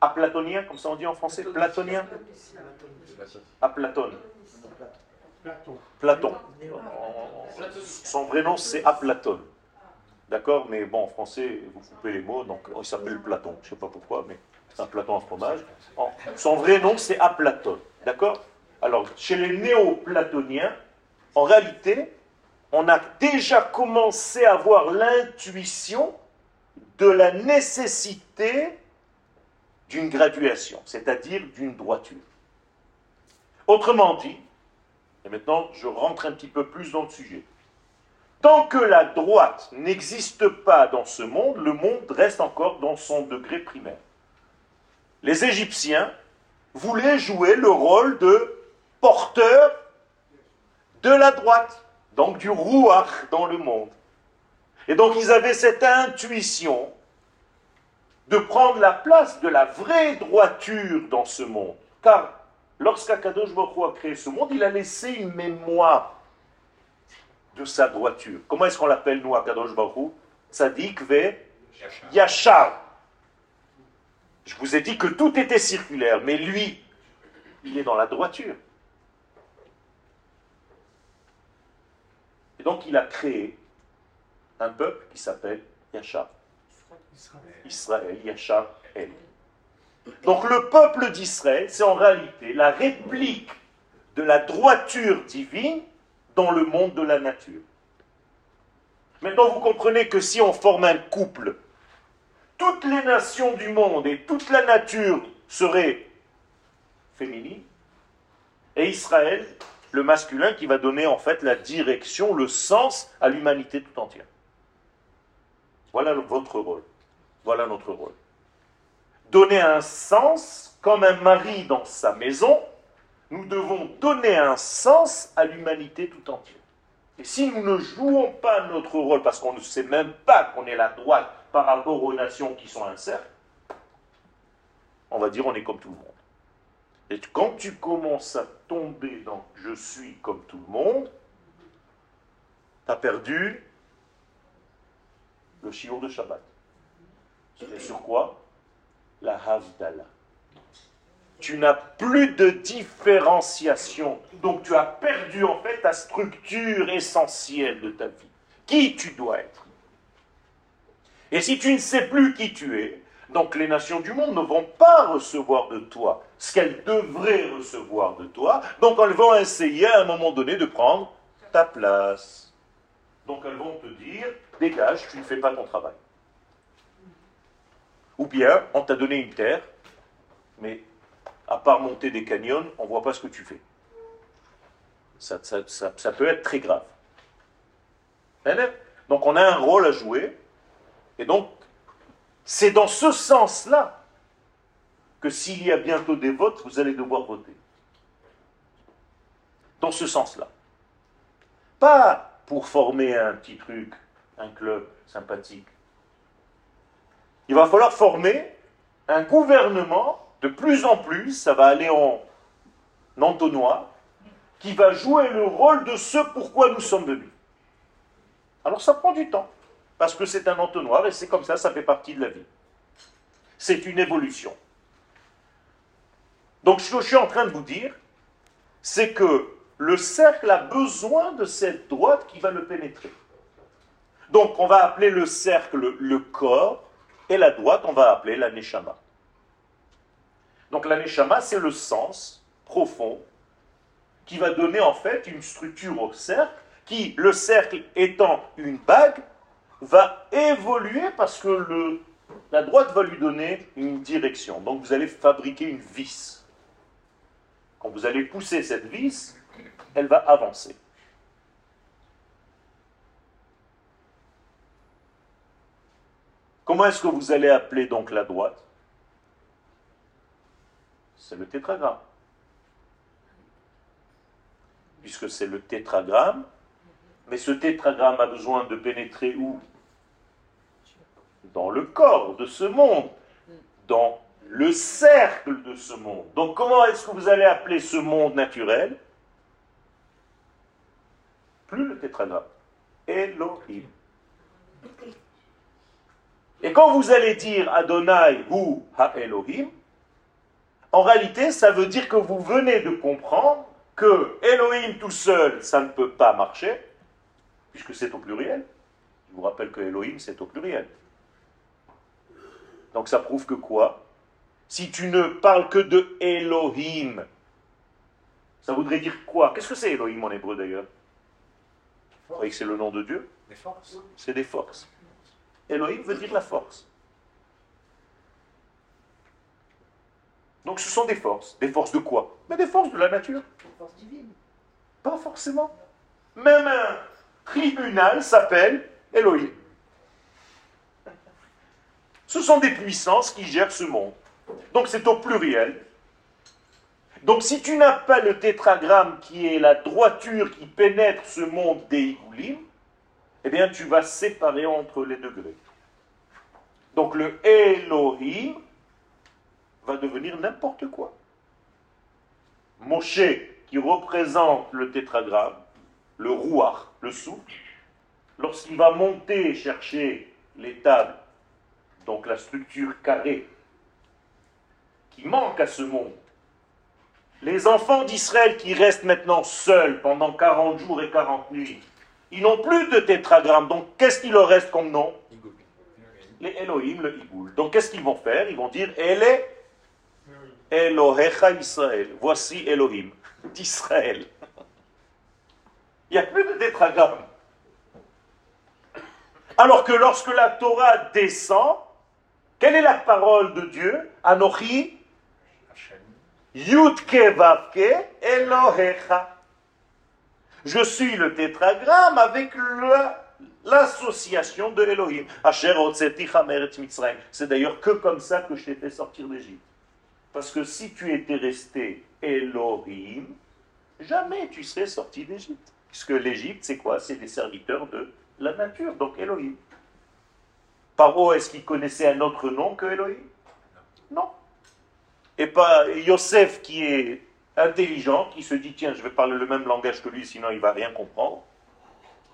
Speaker 1: aplatoniens, comme ça on dit en français, platoniens, aplatone,
Speaker 3: Platon.
Speaker 1: Platon. Son vrai nom c'est Aplatone. D'accord Mais bon, en français, vous coupez les mots, donc il s'appelle Platon. Je ne sais pas pourquoi, mais c'est un Platon en fromage. Son vrai nom c'est Aplatone. D'accord? Alors, chez les néo-platoniens, en réalité, on a déjà commencé à avoir l'intuition de la nécessité d'une graduation, c'est-à-dire d'une droiture. Autrement dit, et maintenant je rentre un petit peu plus dans le sujet, tant que la droite n'existe pas dans ce monde, le monde reste encore dans son degré primaire. Les Égyptiens voulaient jouer le rôle de porteur de la droite, donc du rouach dans le monde. Et donc ils avaient cette intuition de prendre la place de la vraie droiture dans ce monde. Car lorsqu'Akadosh Baruch a créé ce monde, il a laissé une mémoire de sa droiture. Comment est-ce qu'on l'appelle, nous, Akadosh Baruch Tzadik ve Yachar. Je vous ai dit que tout était circulaire, mais lui, il est dans la droiture. Et donc il a créé un peuple qui s'appelle Yachar.
Speaker 3: Israël.
Speaker 1: Yachar, El. Donc le peuple d'Israël, c'est en réalité la réplique de la droiture divine dans le monde de la nature. Maintenant, vous comprenez que si on forme un couple, toutes les nations du monde et toute la nature seraient féminines, et Israël, le masculin, qui va donner en fait la direction, le sens à l'humanité tout entière. Voilà votre rôle. Voilà notre rôle. Donner un sens, comme un mari dans sa maison, nous devons donner un sens à l'humanité tout entière. Et si nous ne jouons pas notre rôle, parce qu'on ne sait même pas qu'on est la droite par rapport aux nations qui sont un cercle, on va dire on est comme tout le monde. Et quand tu commences à tomber dans je suis comme tout le monde, tu as perdu le shiur de Shabbat. Sur quoi? La Havdalah. Tu n'as plus de différenciation. Donc tu as perdu en fait ta structure essentielle de ta vie. Qui tu dois être. Et si tu ne sais plus qui tu es, donc les nations du monde ne vont pas recevoir de toi ce qu'elles devraient recevoir de toi. Donc elles vont essayer à un moment donné de prendre ta place. Donc elles vont te dire, dégage, tu ne fais pas ton travail. Ou bien, on t'a donné une terre, mais à part monter des canyons, on ne voit pas ce que tu fais. Ça, ça- ça- ça peut être très grave. Donc on a un rôle à jouer, et donc c'est dans ce sens-là que s'il y a bientôt des votes, vous allez devoir voter. Dans ce sens-là. Pas pour former un petit truc, un club sympathique. Il va falloir former un gouvernement de plus en plus, ça va aller en entonnoir, qui va jouer le rôle de ce pourquoi nous sommes venus. Alors ça prend du temps, parce que c'est un entonnoir et c'est comme ça, ça fait partie de la vie. C'est une évolution. Donc ce que je suis en train de vous dire, c'est que le cercle a besoin de cette droite qui va le pénétrer. Donc on va appeler le cercle le corps, et la droite on va appeler la neshama. Donc la neshama, c'est le sens profond qui va donner en fait une structure au cercle, qui, le cercle étant une bague, va évoluer parce que le, la droite va lui donner une direction. Donc vous allez fabriquer une vis. Quand vous allez pousser cette vis, elle va avancer. Comment est-ce que vous allez appeler donc la droite? C'est le tétragramme. Puisque c'est le tétragramme, mais ce tétragramme a besoin de pénétrer où? Dans le corps de ce monde, dans le cercle de ce monde. Donc comment est-ce que vous allez appeler ce monde naturel? Plus le tétragramme. Elohim. Et quand vous allez dire Adonai ou Ha-Elohim, en réalité, ça veut dire que vous venez de comprendre que Elohim tout seul, ça ne peut pas marcher, puisque c'est au pluriel. Je vous rappelle que Elohim, c'est au pluriel. Donc ça prouve que quoi? Si tu ne parles que de Elohim, ça voudrait dire quoi? Qu'est-ce que c'est Elohim en hébreu d'ailleurs? Vous croyez que c'est le nom de Dieu?
Speaker 5: Des forces.
Speaker 1: C'est des forces. Elohim veut dire la force. Donc ce sont des forces. Des forces de quoi? Mais des forces de la nature.
Speaker 5: Des forces divines.
Speaker 1: Pas forcément. Même un tribunal s'appelle Elohim. Ce sont des puissances qui gèrent ce monde. Donc c'est au pluriel. Donc si tu n'as pas le tétragramme qui est la droiture qui pénètre ce monde des Igoulim, eh bien tu vas séparer entre les degrés. Donc le Elohim va devenir n'importe quoi. Moshe, qui représente le tétragramme, le rouar, le souffle, lorsqu'il va monter chercher les tables, donc la structure carrée, qui manque à ce monde, les enfants d'Israël qui restent maintenant seuls pendant 40 jours et 40 nuits, ils n'ont plus de tétragramme, donc qu'est-ce qu'il leur reste comme nom
Speaker 5: Igoul.
Speaker 1: Les Elohim, le Iboul. Donc qu'est-ce qu'ils vont faire? Ils vont dire est Elohecha Israël. Voici Elohim d'Israël. Il n'y a plus de tétragramme. Alors que lorsque la Torah descend, quelle est la parole de Dieu? Anochi. Yudke Vavke Elohecha. Je suis le tétragramme avec l'association de Elohim. C'est d'ailleurs que comme ça que je t'ai fait sortir d'Égypte. Parce que si tu étais resté Elohim, jamais tu serais sorti d'Égypte. Puisque l'Égypte, c'est quoi? C'est des serviteurs de la nature, donc Elohim. Paro, est-ce qu'il connaissait un autre nom que Elohim? Non. Et pas Yosef qui est intelligent, qui se dit tiens, je vais parler le même langage que lui, sinon il va rien comprendre.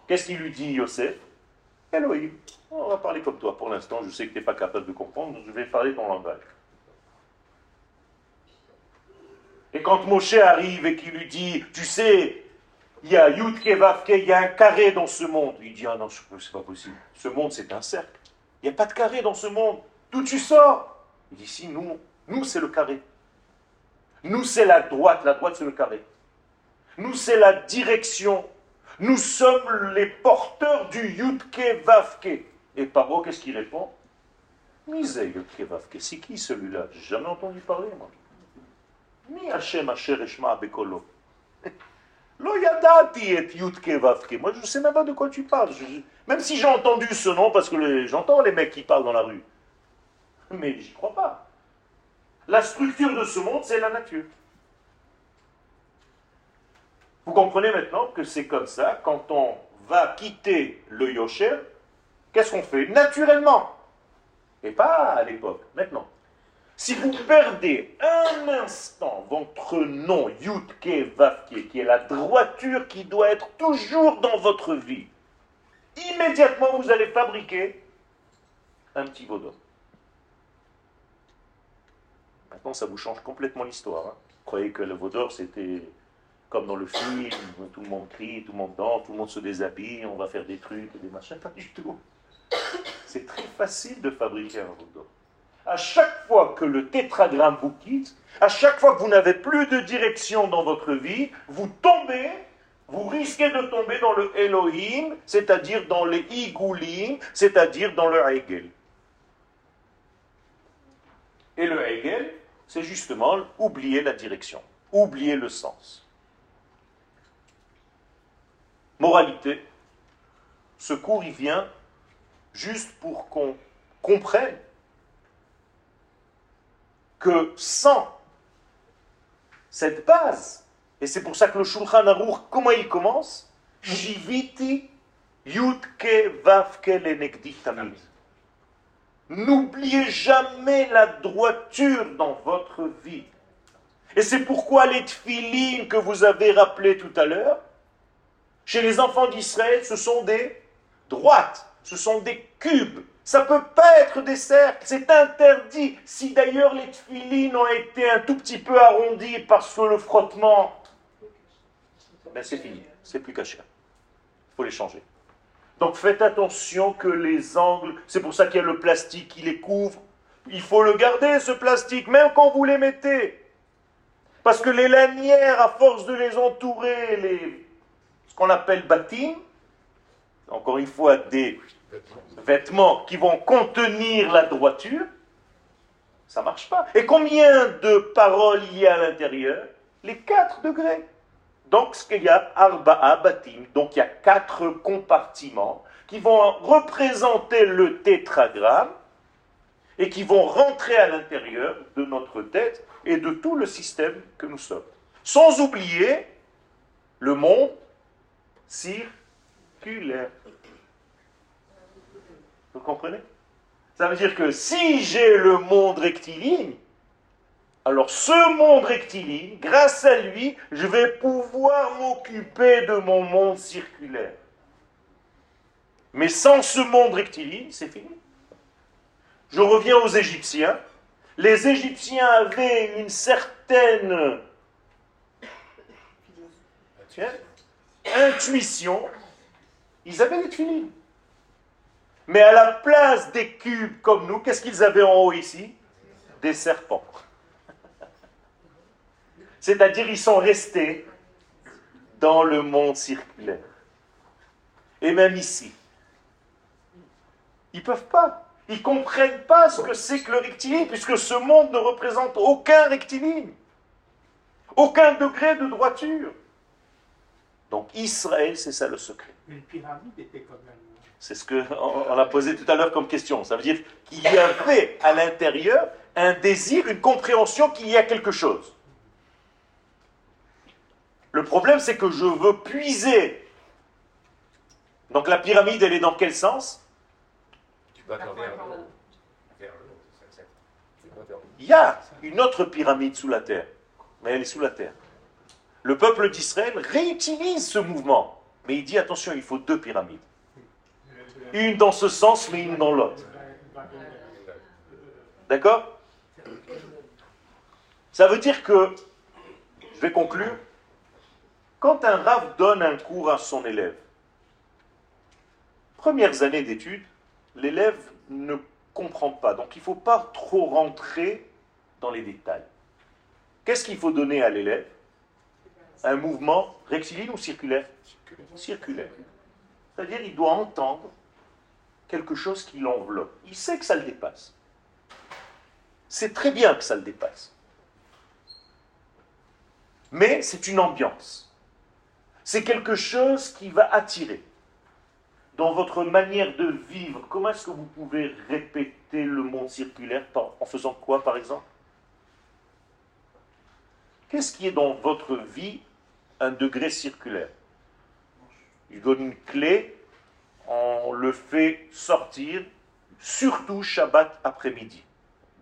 Speaker 1: Qu'est-ce qu'il lui dit Yosef? Elohim. On va parler comme toi. Pour l'instant, je sais que tu n'es pas capable de comprendre, donc je vais parler ton langage. Et quand Moshe arrive et qu'il lui dit, tu sais, il y a il y a un carré dans ce monde. Il dit, ah non, c'est pas possible. Ce monde, c'est un cercle. Il n'y a pas de carré dans ce monde. D'où tu sors? Il dit, si, nous, nous, c'est le carré. Nous, c'est la droite. La droite, c'est le carré. Nous, c'est la direction. Nous sommes les porteurs du Yudke Vavke. Et Paro, qu'est-ce qu'il répond? Mise Yudke Vavke. C'est qui celui-là? J'ai jamais entendu parler, moi. Mi Hashem Asher Eshma Bekolo. <laughs> Lo yadati et Yudke Vavke. Moi, je ne sais même pas de quoi tu parles. Même si j'ai entendu ce nom, parce que j'entends les mecs qui parlent dans la rue. Mais j'y crois pas. La structure de ce monde, c'est la nature. Vous comprenez maintenant que c'est comme ça, quand on va quitter le Yosher, qu'est-ce qu'on fait Naturellement? Et pas à l'époque, maintenant. Si vous perdez un instant votre nom, Yudke Vavke, qui est la droiture qui doit être toujours dans votre vie, immédiatement vous allez fabriquer un petit vaudor. Ça vous change complètement l'histoire. hein. Vous croyez que le vaudor, c'était comme dans le film, tout le monde crie, tout le monde danse, tout le monde se déshabille, on va faire des trucs, des machins, pas du tout. C'est très facile de fabriquer un vaudor. À chaque fois que le tétragramme vous quitte, à chaque fois que vous n'avez plus de direction dans votre vie, vous tombez, vous risquez de tomber dans le Elohim, c'est-à-dire dans les Igoulim, c'est-à-dire dans le Hegel. Et le Hegel, c'est justement oublier la direction, oublier le sens. Moralité, ce cours, il vient juste pour qu'on comprenne que sans cette base, et c'est pour ça que le Shulchan Aruch, comment il commence? Shiviti Yudke Vavke Lenegdi Tamid. N'oubliez jamais la droiture dans votre vie. Et c'est pourquoi les tfilines que vous avez rappelées tout à l'heure, chez les enfants d'Israël, ce sont des droites, ce sont des cubes. Ça ne peut pas être des cercles, c'est interdit. Si d'ailleurs les tfilines ont été un tout petit peu arrondis parce que le frottement, ben c'est fini, c'est plus caché. Il faut les changer. Donc faites attention que les angles, c'est pour ça qu'il y a le plastique qui les couvre. Il faut le garder, ce plastique, même quand vous les mettez. Parce que les lanières, à force de les entourer, les, ce qu'on appelle bâtiment, encore une fois, des vêtements qui vont contenir la droiture, ça ne marche pas. Et combien de paroles il y a à l'intérieur? Les 4 degrés. Donc, ce qu'il y a, arba'a batim, donc il y a quatre compartiments qui vont représenter le tétragramme et qui vont rentrer à l'intérieur de notre tête et de tout le système que nous sommes. Sans oublier le monde circulaire. Vous comprenez? Ça veut dire que si j'ai le monde rectiligne, alors ce monde rectiligne, grâce à lui, je vais pouvoir m'occuper de mon monde circulaire. Mais sans ce monde rectiligne, c'est fini. Je reviens aux Égyptiens. Les Égyptiens avaient une certaine intuition. Ils avaient les. Mais à la place des cubes comme nous, qu'est-ce qu'ils avaient en haut ici? Des serpents. C'est-à-dire ils sont restés dans le monde circulaire. Et même ici. Ils ne peuvent pas. Ils ne comprennent pas ce que c'est que le rectiligne, puisque ce monde ne représente aucun rectiligne. Aucun degré de droiture. Donc Israël, c'est ça le secret.
Speaker 3: Une pyramide était comme même.
Speaker 1: C'est ce qu'on a posé tout à l'heure comme question. Ça veut dire qu'il y avait à l'intérieur un désir, une compréhension qu'il y a quelque chose. Le problème, c'est que je veux puiser. Donc la pyramide, elle est dans quel sens?
Speaker 5: Tu vas vers.
Speaker 1: Il y a une autre pyramide sous la terre, mais elle est sous la terre. Le peuple d'Israël réutilise ce mouvement, mais il dit attention, il faut deux pyramides. Une dans ce sens, mais une dans l'autre. D'accord? Ça veut dire que, je vais conclure, quand un rave donne un cours à son élève, premières années d'études, l'élève ne comprend pas. Donc il ne faut pas trop rentrer dans les détails. Qu'est-ce qu'il faut donner à l'élève? Un mouvement rectiligne ou circulaire Circulaire. C'est-à-dire il doit entendre quelque chose qui l'enveloppe. Il sait que ça le dépasse. C'est très bien que ça le dépasse. Mais c'est une ambiance. C'est quelque chose qui va attirer. Dans votre manière de vivre, comment est-ce que vous pouvez répéter le monde circulaire en faisant quoi, par exemple? Qu'est-ce qui est dans votre vie un degré circulaire? Il donne une clé, on le fait sortir, surtout Shabbat après-midi,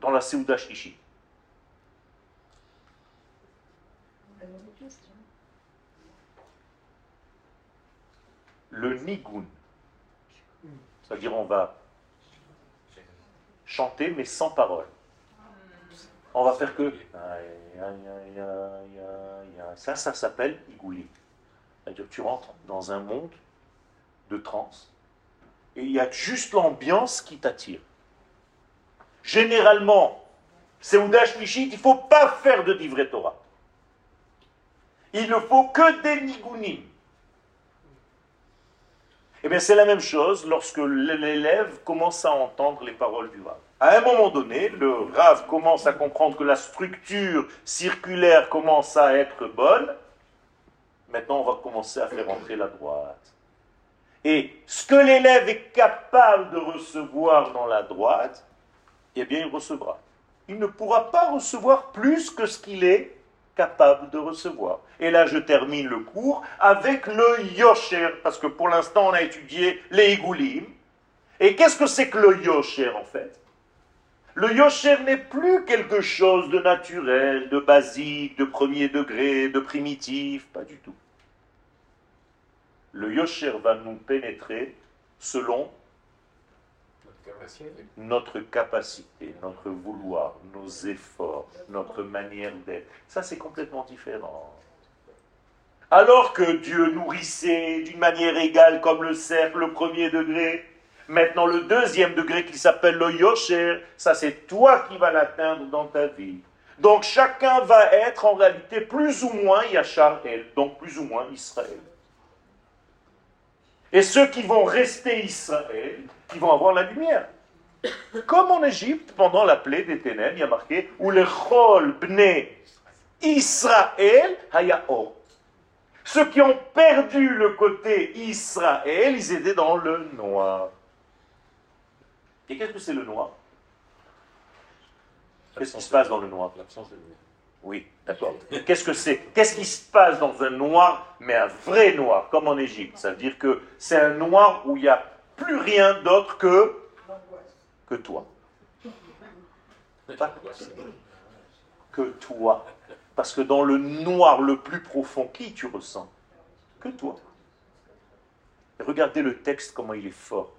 Speaker 1: dans la Seuda Shlishi. Le nigun, c'est-à-dire on va chanter mais sans parole. On va faire que ça, ça s'appelle igouli. C'est-à-dire tu rentres dans un monde de transe et il y a juste l'ambiance qui t'attire. Généralement, Seouda Shlichit, il ne faut pas faire de divrei Torah. Il ne faut que des nigunim. Eh bien, c'est la même chose lorsque l'élève commence à entendre les paroles du Rav. À un moment donné, le Rav commence à comprendre que la structure circulaire commence à être bonne. Maintenant, on va commencer à faire entrer la droite. Et ce que l'élève est capable de recevoir dans la droite, eh bien, il recevra. Il ne pourra pas recevoir plus que ce qu'il est capable de recevoir. Et là, je termine le cours avec le yosher, parce que pour l'instant, on a étudié les igoulim. Et qu'est-ce que c'est que le yosher, en fait? Le yosher n'est plus quelque chose de naturel, de basique, de premier degré, de primitif, pas du tout. Le yosher va nous pénétrer selon notre capacité, notre vouloir, nos efforts, notre manière d'être. Ça, c'est complètement différent. Alors que Dieu nourrissait d'une manière égale comme le cercle, le premier degré, maintenant le deuxième degré qui s'appelle le Yosher, ça c'est toi qui vas l'atteindre dans ta vie. Donc chacun va être en réalité plus ou moins Yachar El, donc plus ou moins Israël. Et ceux qui vont rester Israël, qui vont avoir la lumière. Comme en Égypte, pendant la plaie des ténèbres, il y a marqué Ou le chol bne Israël hayao. Ceux qui ont perdu le côté Israël, ils étaient dans le noir. Et qu'est-ce que c'est le noir? Qu'est-ce qui se passe dans le noir?
Speaker 5: L'absence de lumière.
Speaker 1: Oui, d'accord. Qu'est-ce que c'est? Qu'est-ce qui se passe dans un noir, mais un vrai noir, comme en Égypte? Ça veut dire que c'est un noir où il n'y a plus rien d'autre que, toi. Pas que toi. Parce que dans le noir le plus profond, qui tu ressens? Que toi. Regardez le texte, comment il est fort.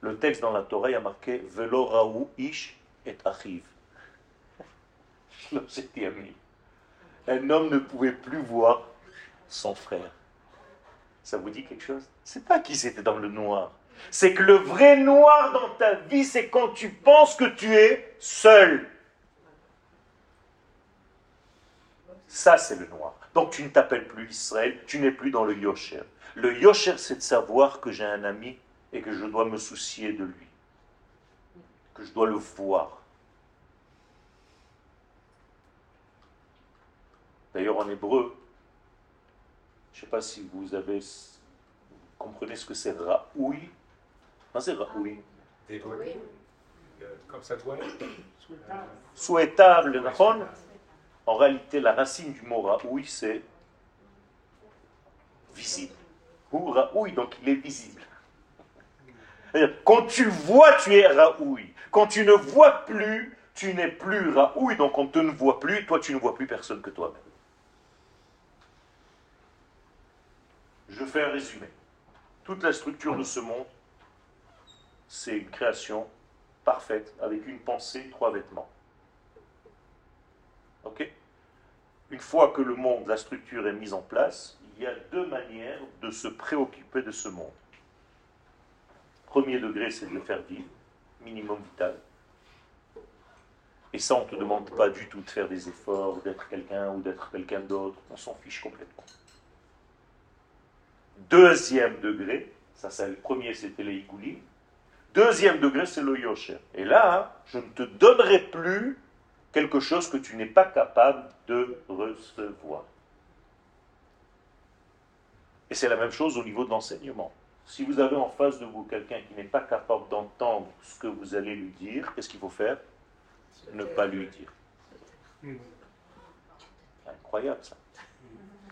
Speaker 1: Le texte dans la Torah a marqué Velo raou ish et achiv. <laughs> Un homme ne pouvait plus voir son frère. Ça vous dit quelque chose? C'est pas qu'ils étaient dans le noir. C'est que le vrai noir dans ta vie, c'est quand tu penses que tu es seul. Ça, c'est le noir. Donc tu ne t'appelles plus Israël, tu n'es plus dans le Yosher. Le Yosher, c'est de savoir que j'ai un ami et que je dois me soucier de lui. Que je dois le voir. D'ailleurs, en hébreu, je ne sais pas si vous avez vous comprenez ce que c'est Raoui. Non, c'est Raoui.
Speaker 5: Euh, Comme ça doit être.
Speaker 1: Souhaitable, En réalité, la racine du mot Raoui, c'est visible. Ou Raoui, donc il est visible. Quand tu vois, tu es Raoui. Quand tu ne vois plus, tu n'es plus Raoui. Donc on te ne voit plus, toi tu ne vois plus personne que toi-même. Je fais un résumé. Toute la structure de ce monde, c'est une création parfaite, avec une pensée, trois vêtements. Ok? Une fois que le monde, la structure est mise en place, il y a deux manières de se préoccuper de ce monde. Premier degré, c'est de le faire vivre, minimum vital. Et ça, on ne te demande pas du tout de faire des efforts, d'être quelqu'un ou d'être quelqu'un d'autre. On s'en fiche complètement. Deuxième degré, ça c'est le premier, c'était les igoulim. Deuxième degré, c'est le yosher. Et là, je ne te donnerai plus quelque chose que tu n'es pas capable de recevoir. Et c'est la même chose au niveau de l'enseignement. Si vous avez en face de vous quelqu'un qui n'est pas capable d'entendre ce que vous allez lui dire, qu'est-ce qu'il faut faire? Ne pas lui dire. C'est incroyable ça.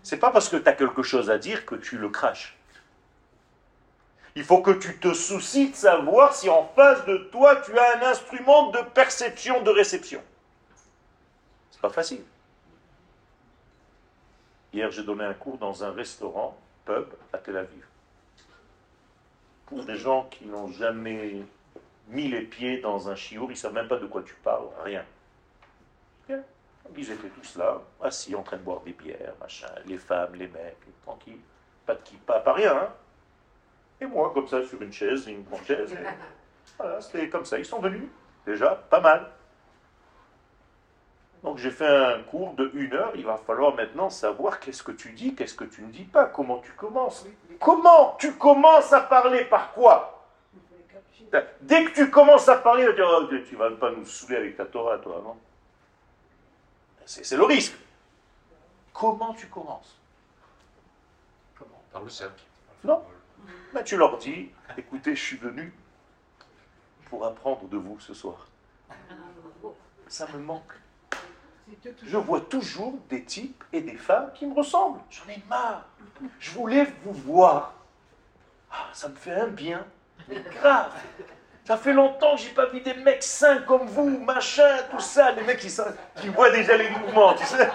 Speaker 1: C'est pas parce que tu as quelque chose à dire que tu le craches. Il faut que tu te soucies de savoir si en face de toi tu as un instrument de perception, de réception. C'est pas facile. Hier, j'ai donné un cours dans un restaurant, pub, à Tel Aviv. Pour des gens qui n'ont jamais mis les pieds dans un chiour, ils ne savent même pas de quoi tu parles, rien. Ils étaient tous là, assis, en train de boire des bières, machin, les femmes, les mecs, tranquilles. Pas de qui, pas, pas rien, hein. Et moi, comme ça, sur une chaise, une grande chaise. Voilà, c'était comme ça. Ils sont venus. Déjà, pas mal. Donc j'ai fait un cours de une heure. Il va falloir maintenant savoir qu'est-ce que tu dis, qu'est-ce que tu ne dis pas, comment tu commences. Comment tu commences à parler Par quoi? Dès que tu commences à parler, tu vas pas nous saouler avec ta Torah, toi, non? C'est le risque. Comment tu commences?
Speaker 5: Comment? Par le cercle.
Speaker 1: Non. Ben, tu leur dis, écoutez, je suis venu pour apprendre de vous ce soir. Ça me manque. Je vois toujours des types et des femmes qui me ressemblent. J'en ai marre. Je voulais vous voir. Ah, ça me fait un bien, mais grave. Ça fait longtemps que j'ai pas vu des mecs sains comme vous, machin, tout ça. Les mecs qui, sont, qui voient déjà les mouvements, tu sais.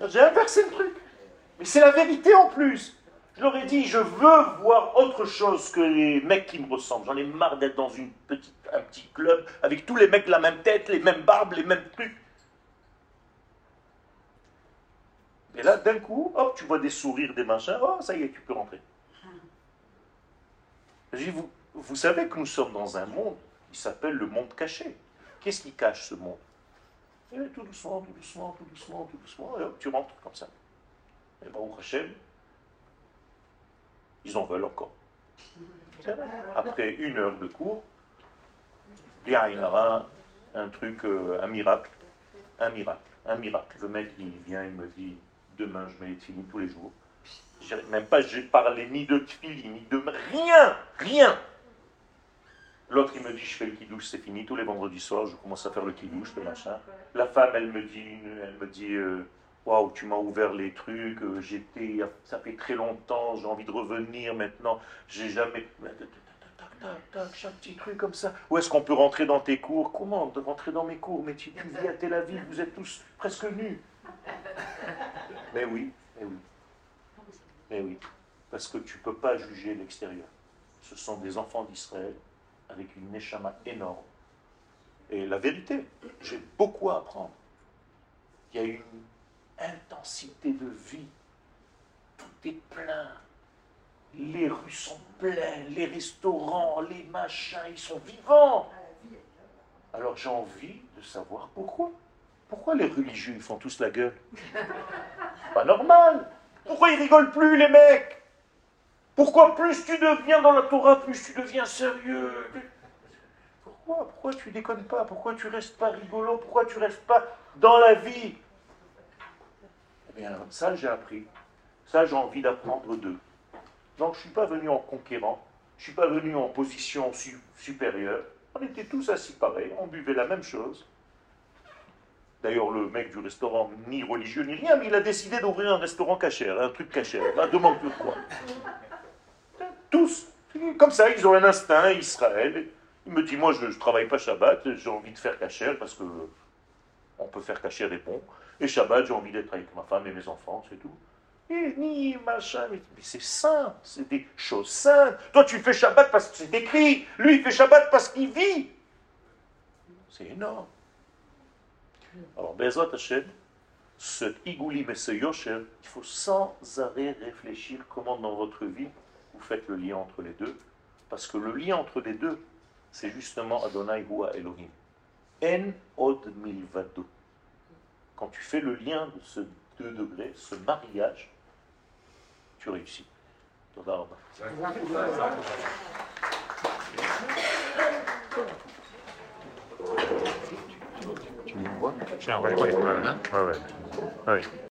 Speaker 1: <laughs> J'ai inversé le truc. Mais c'est la vérité en plus. Je leur ai dit, je veux voir autre chose que les mecs qui me ressemblent. J'en ai marre d'être dans un petit club avec tous les mecs de la même tête, les mêmes barbes, les mêmes trucs. Et là, d'un coup, hop, tu vois des sourires, des machins, oh, ça y est, tu peux rentrer. vous, vous savez que nous sommes dans un monde qui s'appelle le monde caché. Qu'est-ce qui cache ce monde et tout doucement, tout doucement, tout doucement, tout doucement, et hop, tu rentres comme ça. Et au Hachem, ils en veulent encore. Après une heure de cours, il y aura un truc, euh, un miracle, un miracle, un miracle. Le mec, il vient, il me dit, demain, je mets les tefilines tous les jours. Même pas, j'ai parlé ni de tefilines, ni de... Rien, rien. L'autre, il me dit, je fais le kidouche, c'est fini. Tous les vendredis soirs, je commence à faire le kidouche, le machin. La femme, elle me dit, elle me dit, euh, waouh, tu m'as ouvert les trucs. Euh, j'étais, ça fait très longtemps, j'ai envie de revenir maintenant. J'ai jamais. Tac, tac, chaque petit truc comme ça. Où est-ce qu'on peut rentrer dans tes cours? Comment rentrer dans mes cours? Mais tu, tu vis à Tel Aviv, vous êtes tous presque nus. <laughs> Mais oui, mais oui. Mais oui. Parce que tu ne peux pas juger l'extérieur. Ce sont des enfants d'Israël avec une neshama énorme. Et la vérité, j'ai beaucoup à apprendre. Il y a une intensité de vie. Tout est plein. Les rues sont pleines, les restaurants, les machins, ils sont vivants. Alors j'ai envie de savoir pourquoi. Pourquoi les religieux ils font tous la gueule? Pas normal. Pourquoi ils rigolent plus les mecs? Pourquoi plus tu deviens dans la Torah, plus tu deviens sérieux? Pourquoi? Pourquoi tu déconnes pas? Pourquoi tu restes pas rigolo? Pourquoi tu restes pas dans la vie? Eh bien, ça j'ai appris. Ça j'ai envie d'apprendre d'eux. Donc je ne suis pas venu en conquérant, je ne suis pas venu en position supérieure. On était tous assis pareil, on buvait la même chose. D'ailleurs, le mec du restaurant, ni religieux ni rien, mais il a décidé d'ouvrir un restaurant cachère, un truc cachère. Là, demande de quoi. Tous. Comme ça, ils ont un instinct, Israël. Il me dit, moi, je ne travaille pas Shabbat, j'ai envie de faire cachère parce que on peut faire cachère des ponts. Et Shabbat, j'ai envie d'être avec ma femme et mes enfants, c'est tout. Et ni machin, mais, c'est saint, c'est des choses saintes. Toi, tu fais Shabbat parce que c'est écrit. Lui, il fait Shabbat parce qu'il vit. C'est énorme. Alors, Bezrat Hashem, ce Igoulim et ce Yosher, il faut sans arrêt réfléchir comment dans votre vie vous faites le lien entre les deux, parce que le lien entre les deux, c'est justement Adonai Hua Elohim. En od milvado. Quand tu fais le lien de ce deux degrés, ce mariage, tu réussis. Tu me vois?